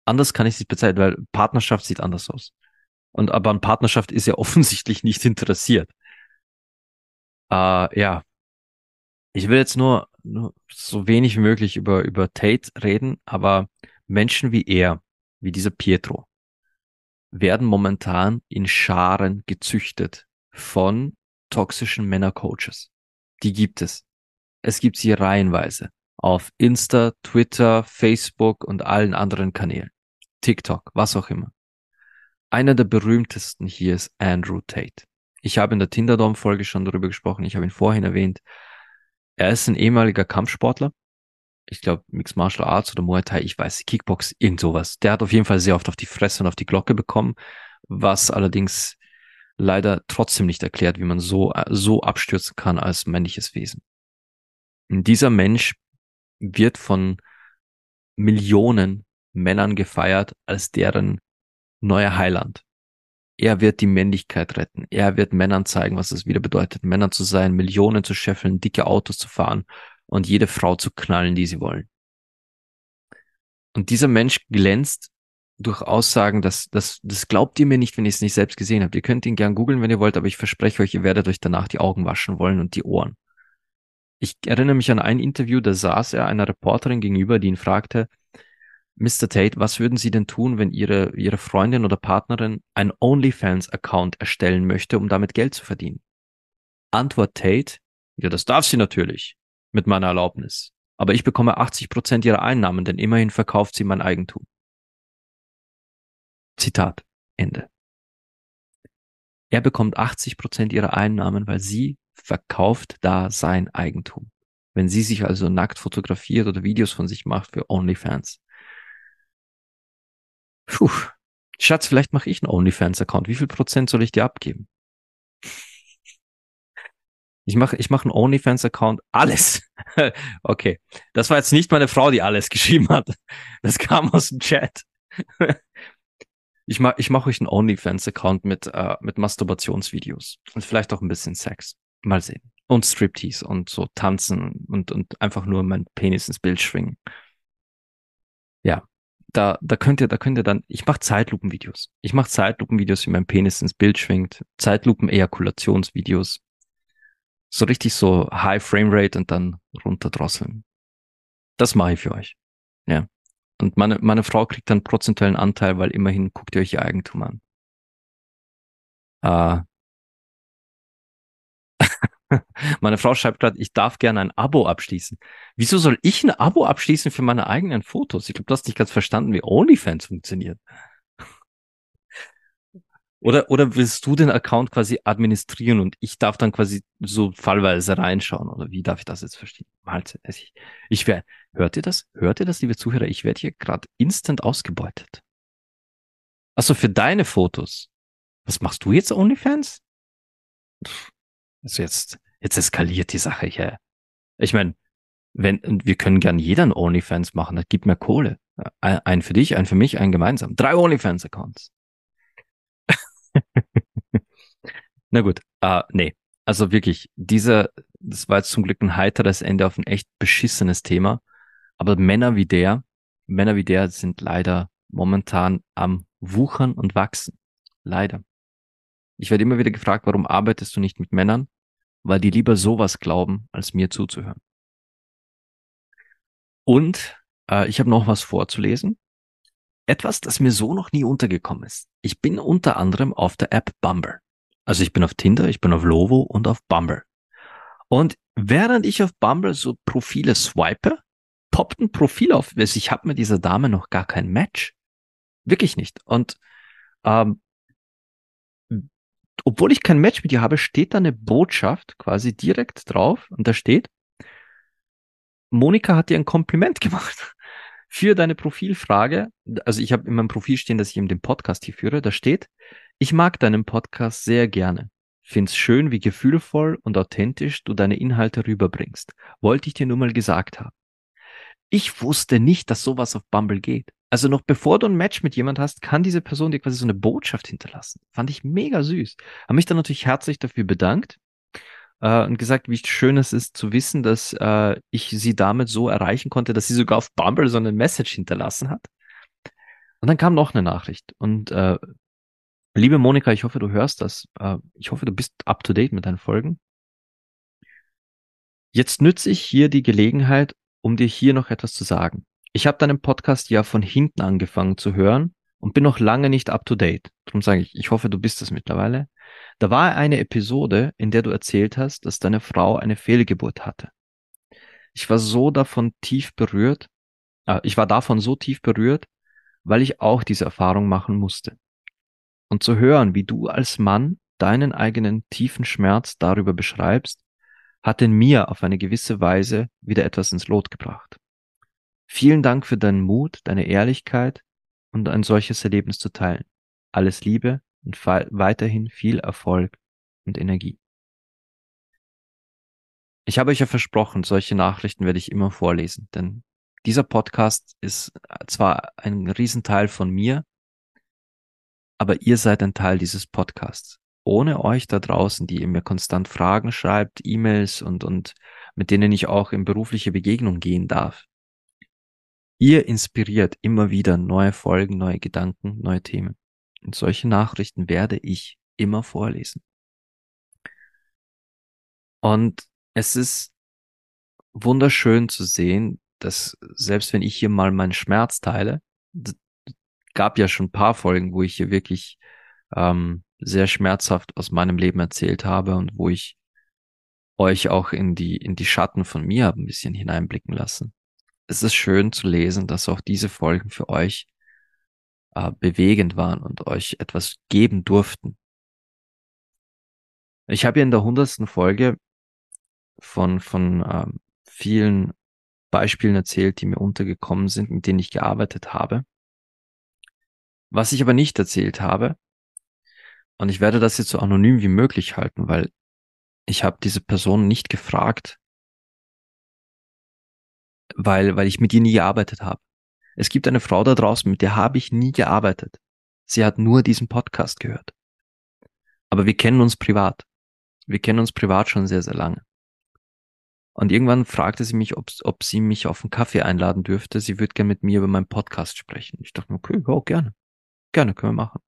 Anders kann ich es nicht bezeichnen, weil Partnerschaft sieht anders aus. Und aber an Partnerschaft ist ja offensichtlich nicht interessiert. Äh, ja. Ich will jetzt nur, nur so wenig wie möglich über, über Tate reden, aber Menschen wie er, wie dieser Pietro, werden momentan in Scharen gezüchtet von toxischen Männercoaches. Die gibt es. Es gibt sie reihenweise auf Insta, Twitter, Facebook und allen anderen Kanälen. TikTok, was auch immer. Einer der berühmtesten hier ist Andrew Tate. Ich habe in der Tinderdom-Folge schon darüber gesprochen, ich habe ihn vorhin erwähnt. Er ist ein ehemaliger Kampfsportler. Ich glaube, Mixed Martial Arts oder Muay Thai, ich weiß, Kickbox, irgend sowas. Der hat auf jeden Fall sehr oft auf die Fresse und auf die Glocke bekommen, was allerdings leider trotzdem nicht erklärt, wie man so, so abstürzen kann als männliches Wesen. Dieser Mensch wird von Millionen Männern gefeiert als deren neuer Heiland. Er wird die Männlichkeit retten. Er wird Männern zeigen, was es wieder bedeutet, Männer zu sein, Millionen zu scheffeln, dicke Autos zu fahren und jede Frau zu knallen, die sie wollen. Und dieser Mensch glänzt durch Aussagen, dass das, das glaubt ihr mir nicht, wenn ihr es nicht selbst gesehen habt. Ihr könnt ihn gern googeln, wenn ihr wollt, aber ich verspreche euch, ihr werdet euch danach die Augen waschen wollen und die Ohren. Ich erinnere mich an ein Interview, da saß er einer Reporterin gegenüber, die ihn fragte, Mr. Tate, was würden Sie denn tun, wenn Ihre, Ihre Freundin oder Partnerin ein OnlyFans-Account erstellen möchte, um damit Geld zu verdienen? Antwort Tate, ja, das darf sie natürlich, mit meiner Erlaubnis. Aber ich bekomme 80 Prozent ihrer Einnahmen, denn immerhin verkauft sie mein Eigentum. Zitat Ende. Er bekommt 80 Prozent ihrer Einnahmen, weil sie verkauft da sein Eigentum. Wenn sie sich also nackt fotografiert oder Videos von sich macht für OnlyFans. Puh, Schatz, vielleicht mache ich einen OnlyFans-Account. Wie viel Prozent soll ich dir abgeben? Ich mache ich mach einen OnlyFans-Account. Alles. okay. Das war jetzt nicht meine Frau, die alles geschrieben hat. Das kam aus dem Chat. ich mache ich mach euch einen OnlyFans-Account mit, äh, mit Masturbationsvideos. Und vielleicht auch ein bisschen Sex. Mal sehen. Und Striptease und so tanzen und, und einfach nur mein Penis ins Bild schwingen. Ja, da, da könnt ihr, da könnt ihr dann, ich mache Zeitlupenvideos. Ich mache Zeitlupenvideos, wie mein Penis ins Bild schwingt. Zeitlupen-Ejakulationsvideos. So richtig so High Frame Rate und dann runterdrosseln. Das mache ich für euch. Ja. Und meine, meine Frau kriegt dann prozentuellen Anteil, weil immerhin guckt ihr euch ihr Eigentum an. Äh, meine Frau schreibt gerade, ich darf gerne ein Abo abschließen. Wieso soll ich ein Abo abschließen für meine eigenen Fotos? Ich glaube, du hast nicht ganz verstanden, wie OnlyFans funktioniert. Oder, oder willst du den Account quasi administrieren und ich darf dann quasi so fallweise reinschauen? Oder wie darf ich das jetzt verstehen? Also ich, ich werde, hört ihr das? Hört ihr das, liebe Zuhörer? Ich werde hier gerade instant ausgebeutet. Also für deine Fotos. Was machst du jetzt Onlyfans? Also jetzt, jetzt eskaliert die Sache hier. Ich meine, wenn, wir können gern jeder ein Onlyfans machen, das gibt mir Kohle. Ein für dich, ein für mich, ein gemeinsam. Drei Onlyfans-Accounts. Na gut, äh, nee. Also wirklich, dieser, das war jetzt zum Glück ein heiteres Ende auf ein echt beschissenes Thema. Aber Männer wie der, Männer wie der sind leider momentan am Wuchern und Wachsen. Leider. Ich werde immer wieder gefragt, warum arbeitest du nicht mit Männern? Weil die lieber sowas glauben, als mir zuzuhören. Und äh, ich habe noch was vorzulesen. Etwas, das mir so noch nie untergekommen ist. Ich bin unter anderem auf der App Bumble. Also ich bin auf Tinder, ich bin auf Lovo und auf Bumble. Und während ich auf Bumble so Profile swipe, poppt ein Profil auf. Ich habe mit dieser Dame noch gar kein Match. Wirklich nicht. Und ähm, obwohl ich kein Match mit ihr habe, steht da eine Botschaft quasi direkt drauf und da steht, Monika hat dir ein Kompliment gemacht für deine Profilfrage. Also ich habe in meinem Profil stehen, dass ich eben den Podcast hier führe. Da steht, ich mag deinen Podcast sehr gerne. Find's schön, wie gefühlvoll und authentisch du deine Inhalte rüberbringst. Wollte ich dir nur mal gesagt haben. Ich wusste nicht, dass sowas auf Bumble geht. Also noch bevor du ein Match mit jemand hast, kann diese Person dir quasi so eine Botschaft hinterlassen. Fand ich mega süß. Habe mich dann natürlich herzlich dafür bedankt äh, und gesagt, wie schön es ist zu wissen, dass äh, ich sie damit so erreichen konnte, dass sie sogar auf Bumble so eine Message hinterlassen hat. Und dann kam noch eine Nachricht. Und äh, liebe Monika, ich hoffe, du hörst das. Äh, ich hoffe, du bist up to date mit deinen Folgen. Jetzt nütze ich hier die Gelegenheit, um dir hier noch etwas zu sagen. Ich habe deinen Podcast ja von hinten angefangen zu hören und bin noch lange nicht up to date. Darum sage ich, ich hoffe, du bist es mittlerweile. Da war eine Episode, in der du erzählt hast, dass deine Frau eine Fehlgeburt hatte. Ich war so davon tief berührt, äh, ich war davon so tief berührt, weil ich auch diese Erfahrung machen musste. Und zu hören, wie du als Mann deinen eigenen tiefen Schmerz darüber beschreibst, hat in mir auf eine gewisse Weise wieder etwas ins Lot gebracht. Vielen Dank für deinen Mut, deine Ehrlichkeit und ein solches Erlebnis zu teilen. Alles Liebe und weiterhin viel Erfolg und Energie. Ich habe euch ja versprochen, solche Nachrichten werde ich immer vorlesen, denn dieser Podcast ist zwar ein Riesenteil von mir, aber ihr seid ein Teil dieses Podcasts. Ohne euch da draußen, die ihr mir konstant Fragen schreibt, E-Mails und, und mit denen ich auch in berufliche Begegnung gehen darf, Ihr inspiriert immer wieder neue Folgen, neue Gedanken, neue Themen. Und solche Nachrichten werde ich immer vorlesen. Und es ist wunderschön zu sehen, dass selbst wenn ich hier mal meinen Schmerz teile, gab ja schon ein paar Folgen, wo ich hier wirklich ähm, sehr schmerzhaft aus meinem Leben erzählt habe und wo ich euch auch in die in die Schatten von mir habe ein bisschen hineinblicken lassen es ist schön zu lesen, dass auch diese Folgen für euch äh, bewegend waren und euch etwas geben durften. Ich habe ja in der hundertsten Folge von, von ähm, vielen Beispielen erzählt, die mir untergekommen sind, mit denen ich gearbeitet habe. Was ich aber nicht erzählt habe, und ich werde das jetzt so anonym wie möglich halten, weil ich habe diese Person nicht gefragt, weil, weil ich mit ihr nie gearbeitet habe. Es gibt eine Frau da draußen, mit der habe ich nie gearbeitet. Sie hat nur diesen Podcast gehört. Aber wir kennen uns privat. Wir kennen uns privat schon sehr, sehr lange. Und irgendwann fragte sie mich, ob, ob sie mich auf einen Kaffee einladen dürfte. Sie würde gerne mit mir über meinen Podcast sprechen. Ich dachte okay, ja, gerne. Gerne, können wir machen.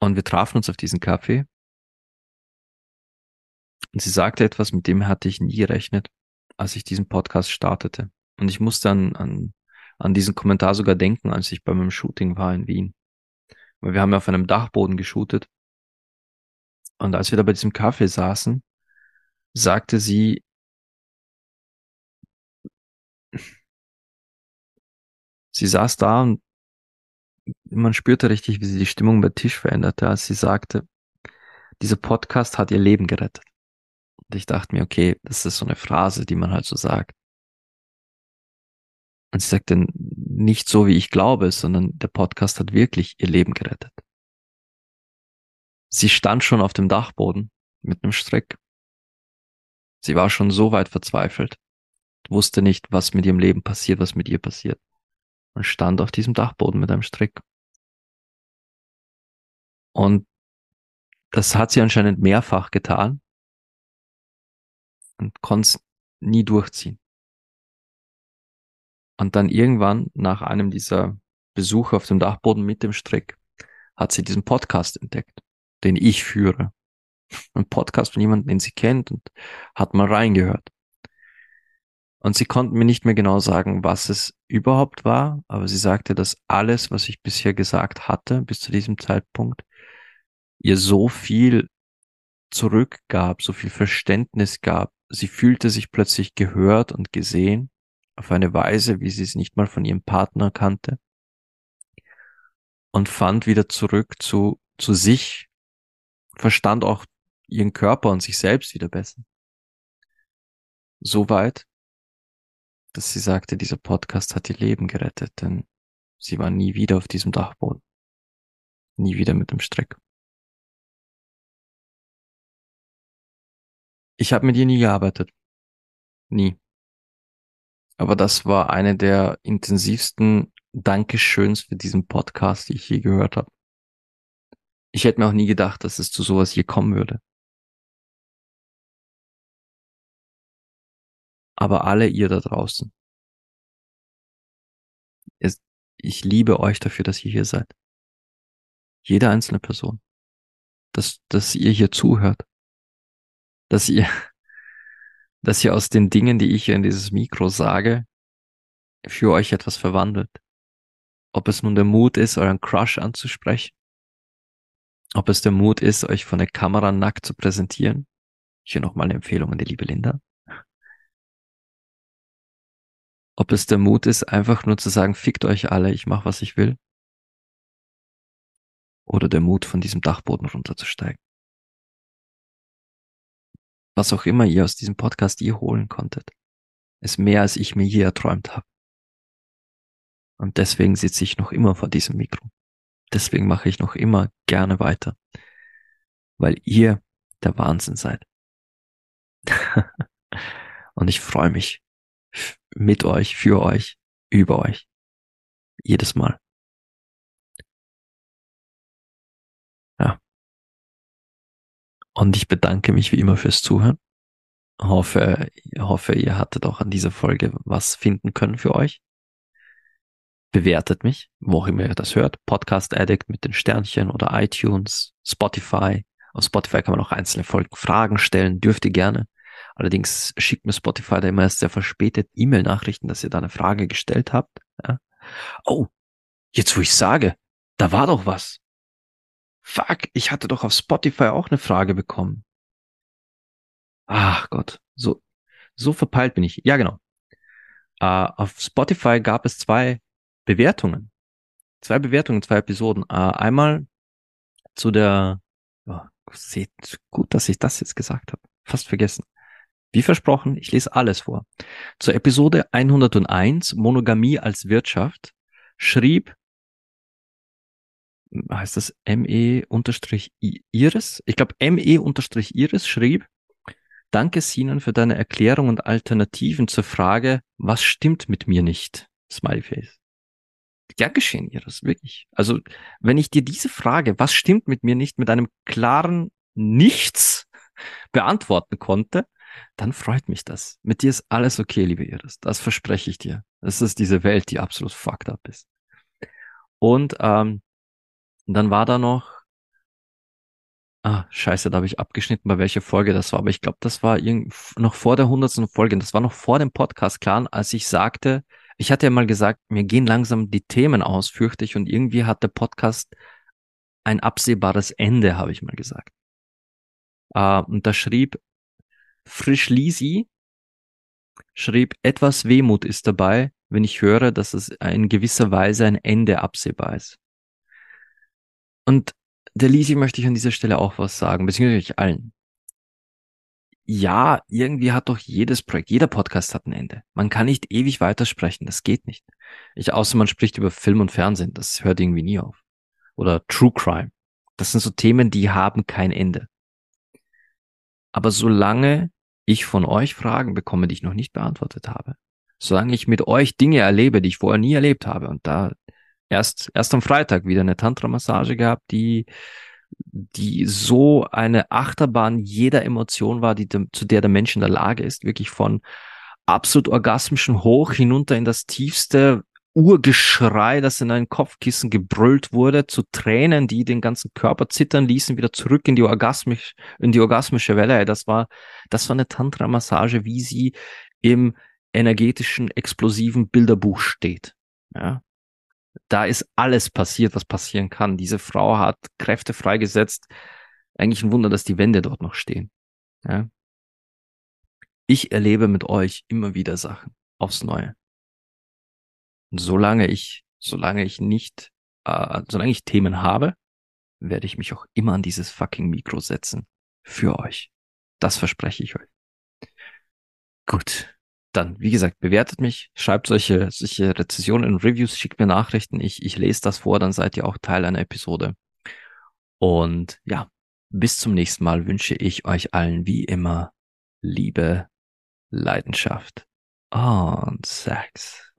Und wir trafen uns auf diesen Kaffee. Und sie sagte etwas, mit dem hatte ich nie gerechnet, als ich diesen Podcast startete. Und ich musste an, an, an diesen Kommentar sogar denken, als ich bei meinem Shooting war in Wien. Weil wir haben ja auf einem Dachboden geshootet. Und als wir da bei diesem Kaffee saßen, sagte sie, sie saß da und man spürte richtig, wie sie die Stimmung bei Tisch veränderte, als sie sagte, dieser Podcast hat ihr Leben gerettet. Und ich dachte mir, okay, das ist so eine Phrase, die man halt so sagt. Und sie sagte, nicht so, wie ich glaube, sondern der Podcast hat wirklich ihr Leben gerettet. Sie stand schon auf dem Dachboden mit einem Strick. Sie war schon so weit verzweifelt, wusste nicht, was mit ihrem Leben passiert, was mit ihr passiert. Und stand auf diesem Dachboden mit einem Strick. Und das hat sie anscheinend mehrfach getan und konnte es nie durchziehen. Und dann irgendwann nach einem dieser Besuche auf dem Dachboden mit dem Strick hat sie diesen Podcast entdeckt den ich führe. Ein Podcast von jemandem, den sie kennt und hat mal reingehört. Und sie konnten mir nicht mehr genau sagen, was es überhaupt war, aber sie sagte, dass alles, was ich bisher gesagt hatte, bis zu diesem Zeitpunkt, ihr so viel zurückgab, so viel Verständnis gab. Sie fühlte sich plötzlich gehört und gesehen auf eine Weise, wie sie es nicht mal von ihrem Partner kannte und fand wieder zurück zu, zu sich verstand auch ihren Körper und sich selbst wieder besser. So weit, dass sie sagte, dieser Podcast hat ihr Leben gerettet, denn sie war nie wieder auf diesem Dachboden. Nie wieder mit dem Strick. Ich habe mit ihr nie gearbeitet. Nie. Aber das war eine der intensivsten Dankeschöns für diesen Podcast, die ich je gehört habe. Ich hätte mir auch nie gedacht, dass es zu sowas hier kommen würde. Aber alle ihr da draußen. Ich liebe euch dafür, dass ihr hier seid. Jede einzelne Person. Dass, dass ihr hier zuhört. Dass ihr, dass ihr aus den Dingen, die ich hier in dieses Mikro sage, für euch etwas verwandelt. Ob es nun der Mut ist, euren Crush anzusprechen ob es der Mut ist, euch von der Kamera nackt zu präsentieren. Hier nochmal eine Empfehlung an die liebe Linda. Ob es der Mut ist, einfach nur zu sagen, fickt euch alle, ich mach, was ich will. Oder der Mut, von diesem Dachboden runterzusteigen. Was auch immer ihr aus diesem Podcast ihr holen konntet, ist mehr, als ich mir je erträumt habe. Und deswegen sitze ich noch immer vor diesem Mikro. Deswegen mache ich noch immer gerne weiter, weil ihr der Wahnsinn seid. Und ich freue mich mit euch, für euch, über euch. Jedes Mal. Ja. Und ich bedanke mich wie immer fürs Zuhören. Hoffe, hoffe, ihr hattet auch an dieser Folge was finden können für euch bewertet mich, wo auch immer ihr das hört. Podcast Addict mit den Sternchen oder iTunes, Spotify. Auf Spotify kann man auch einzelne Folgen Fragen stellen, dürft ihr gerne. Allerdings schickt mir Spotify da immer erst sehr verspätet E-Mail-Nachrichten, dass ihr da eine Frage gestellt habt. Ja. Oh, jetzt wo ich sage, da war doch was. Fuck, ich hatte doch auf Spotify auch eine Frage bekommen. Ach Gott, so, so verpeilt bin ich. Ja, genau. Uh, auf Spotify gab es zwei Bewertungen. Zwei Bewertungen, zwei Episoden. Äh, einmal zu der, oh, seht gut, dass ich das jetzt gesagt habe. Fast vergessen. Wie versprochen, ich lese alles vor. Zur Episode 101, Monogamie als Wirtschaft, schrieb heißt das ME unterstrich Iris? Ich glaube ME unterstrich Iris schrieb, Danke Sinan für deine Erklärung und Alternativen zur Frage, was stimmt mit mir nicht? Smileyface. Ja, geschehen, Iris, wirklich. Also, wenn ich dir diese Frage, was stimmt mit mir nicht, mit einem klaren Nichts beantworten konnte, dann freut mich das. Mit dir ist alles okay, liebe Iris. Das verspreche ich dir. Das ist diese Welt, die absolut fucked up ist. Und ähm, dann war da noch, ah, scheiße, da habe ich abgeschnitten, bei welcher Folge das war. Aber ich glaube, das war irgend, noch vor der hundertsten Folge. Das war noch vor dem Podcast klar, als ich sagte, ich hatte ja mal gesagt, mir gehen langsam die Themen aus, fürchte ich. Und irgendwie hat der Podcast ein absehbares Ende, habe ich mal gesagt. Uh, und da schrieb Frisch Lisi, schrieb, etwas Wehmut ist dabei, wenn ich höre, dass es in gewisser Weise ein Ende absehbar ist. Und der Lisi möchte ich an dieser Stelle auch was sagen, beziehungsweise allen. Ja, irgendwie hat doch jedes Projekt, jeder Podcast hat ein Ende. Man kann nicht ewig weitersprechen, das geht nicht. Ich, außer man spricht über Film und Fernsehen, das hört irgendwie nie auf. Oder True Crime. Das sind so Themen, die haben kein Ende. Aber solange ich von euch Fragen bekomme, die ich noch nicht beantwortet habe, solange ich mit euch Dinge erlebe, die ich vorher nie erlebt habe, und da erst, erst am Freitag wieder eine Tantra-Massage gehabt, die, die so eine Achterbahn jeder Emotion war, die, zu der der Mensch in der Lage ist, wirklich von absolut orgasmischen Hoch hinunter in das tiefste Urgeschrei, das in ein Kopfkissen gebrüllt wurde, zu Tränen, die den ganzen Körper zittern ließen, wieder zurück in die orgasmisch, in die orgasmische Welle. Das war, das war eine Tantra-Massage, wie sie im energetischen, explosiven Bilderbuch steht. Ja. Da ist alles passiert, was passieren kann. Diese Frau hat Kräfte freigesetzt. Eigentlich ein Wunder, dass die Wände dort noch stehen. Ja. Ich erlebe mit euch immer wieder Sachen aufs Neue. Solange ich, solange ich nicht, äh, solange ich Themen habe, werde ich mich auch immer an dieses fucking Mikro setzen. Für euch. Das verspreche ich euch. Gut. Dann, wie gesagt, bewertet mich, schreibt solche, solche Rezessionen und Reviews, schickt mir Nachrichten. Ich, ich lese das vor, dann seid ihr auch Teil einer Episode. Und ja, bis zum nächsten Mal wünsche ich euch allen wie immer Liebe, Leidenschaft und Sex.